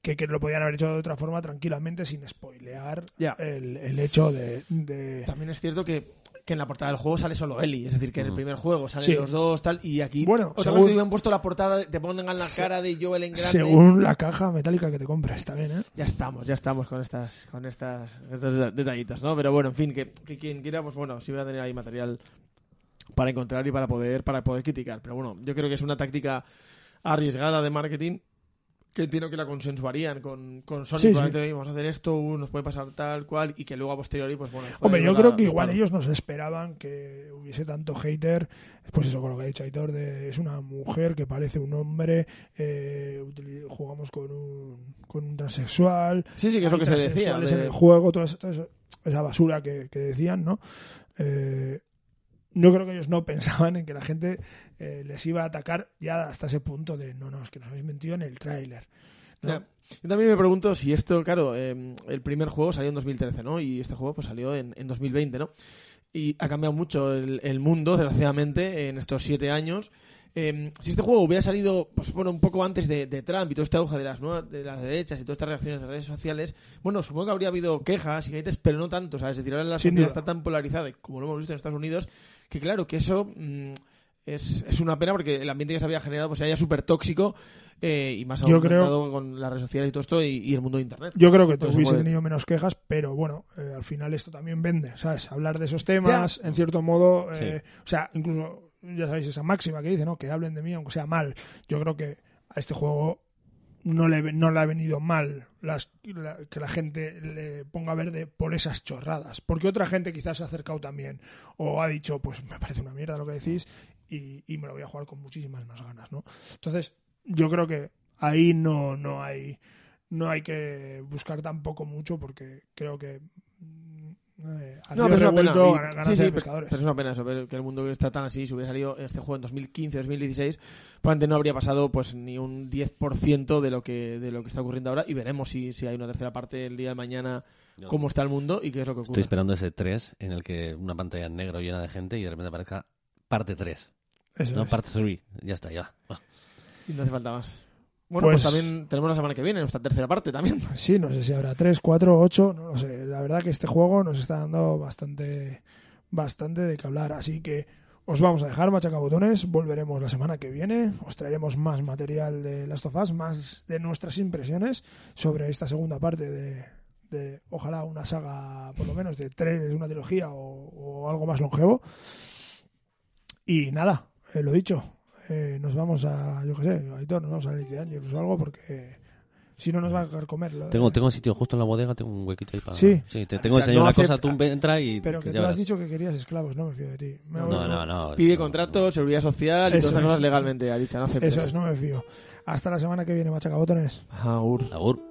que, que lo podían haber hecho de otra forma tranquilamente sin spoilear el, el hecho de, de- también es cierto que, que en la portada del juego sale solo Ellie. Es decir, que en el primer juego salen Sí. los dos, tal, y aquí. Bueno, otra según- vez que han puesto la portada, te ponen en la cara de Joel en grande. según la caja metálica que te compres también, ¿eh? Ya estamos, ya estamos con estas, con estas, estos detallitos, ¿no? Pero bueno, en fin, que, que quien quiera, pues bueno, sí va a tener ahí material para encontrar y para poder, para poder criticar. Pero bueno, yo creo que es una táctica arriesgada de marketing que entiendo que la consensuarían con, con Sony. Sí, sí. probablemente, "Oye, vamos a hacer esto, uh, nos puede pasar tal cual, y que luego a posteriori, pues bueno. Hombre, yo creo la- que igual palos. ellos no se esperaban que hubiese tanto hater. Pues eso, con lo que ha dicho Aitor, de, es una mujer que parece un hombre, eh, jugamos con un, con un transexual. Sí, sí, que es lo que se decía. de- en el juego, toda esa, toda esa basura que, que decían, ¿no? Eh, yo creo que ellos no <laughs> pensaban en que la gente eh, les iba a atacar ya hasta ese punto de no, no, es que nos habéis mentido en el tráiler. ¿no? Yo también me pregunto si esto, claro, eh, el primer juego salió en 2013, ¿no? Y este juego pues salió en, en 2020, ¿no? Y ha cambiado mucho el, el mundo, <laughs> desgraciadamente, en estos siete años. Eh, si este juego hubiera salido, pues bueno, un poco antes de, de Trump y todo este auge de las nuevas, de las derechas y todas estas reacciones de redes sociales, bueno, supongo que habría habido quejas y haters, pero no tanto, ¿sabes? Es decir, ahora la sociedad está tan polarizada, como lo hemos visto en Estados Unidos, que claro, que eso mm, es, es una pena porque el ambiente que se había generado pues ya súper tóxico eh, y más Yo aumentado con las redes sociales y todo esto y, y el mundo de internet. Yo creo que tú se hubiese tenido menos quejas, pero bueno, eh, al final esto también vende, ¿sabes? Hablar de esos temas, en cierto modo, eh, o sea, incluso, ya sabéis, esa máxima que dice, ¿no? Que hablen de mí aunque sea mal. Yo creo que a este juego no le, no le ha venido mal las, la- que la gente le ponga verde por esas chorradas. Porque otra gente quizás se ha acercado también o ha dicho, pues me parece una mierda lo que decís y, y me lo voy a jugar con muchísimas más ganas, ¿no? Entonces, yo creo que ahí no, no hay no hay que buscar tampoco mucho porque creo que eh, No, pero es una pena. y- sí, sí, pero- es una pena eso, ver que el mundo está tan así, si hubiera salido este juego en 2015, 2016, probablemente no habría pasado pues ni un 10% de lo que de lo que está ocurriendo ahora y veremos si, si hay una tercera parte el día de mañana, cómo está el mundo y qué es lo que ocurre. Estoy esperando ese 3 en el que una pantalla en negro llena de gente y de repente aparezca parte 3. Eso No, es. parte 3. Ya está, ya. va. Y no hace falta más. Bueno, pues, Pues- también tenemos la semana que viene nuestra tercera parte también. <laughs> Sí, no sé si habrá 3, 4, 8, no lo sé. La verdad que este juego nos está dando bastante, bastante de qué hablar. Así que os vamos a dejar, machacabotones. Volveremos la semana que viene. Os traeremos más material de Last of Us, más de nuestras impresiones sobre esta segunda parte de, de ojalá, una saga, por lo menos de tres, una trilogía o, o algo más longevo. Y nada, eh, lo dicho. Eh, nos vamos a, yo qué sé, Aitor, nos vamos a Elite Dangerous o algo porque Si no nos va a comer. lo de- Tengo, tengo sitio justo en la bodega, tengo un huequito ahí para... Sí. te tengo que O sea, enseñar no una cosa, tú entra y... Pero que ya tú has dicho que querías esclavos, no me fío de ti. Me No, no, no. Pide no, contrato, seguridad social y todas esas cosas legalmente, ha dicho, no aceptes. Eso es, no me fío. Hasta la semana que viene, machacabotones. Agur. Agur.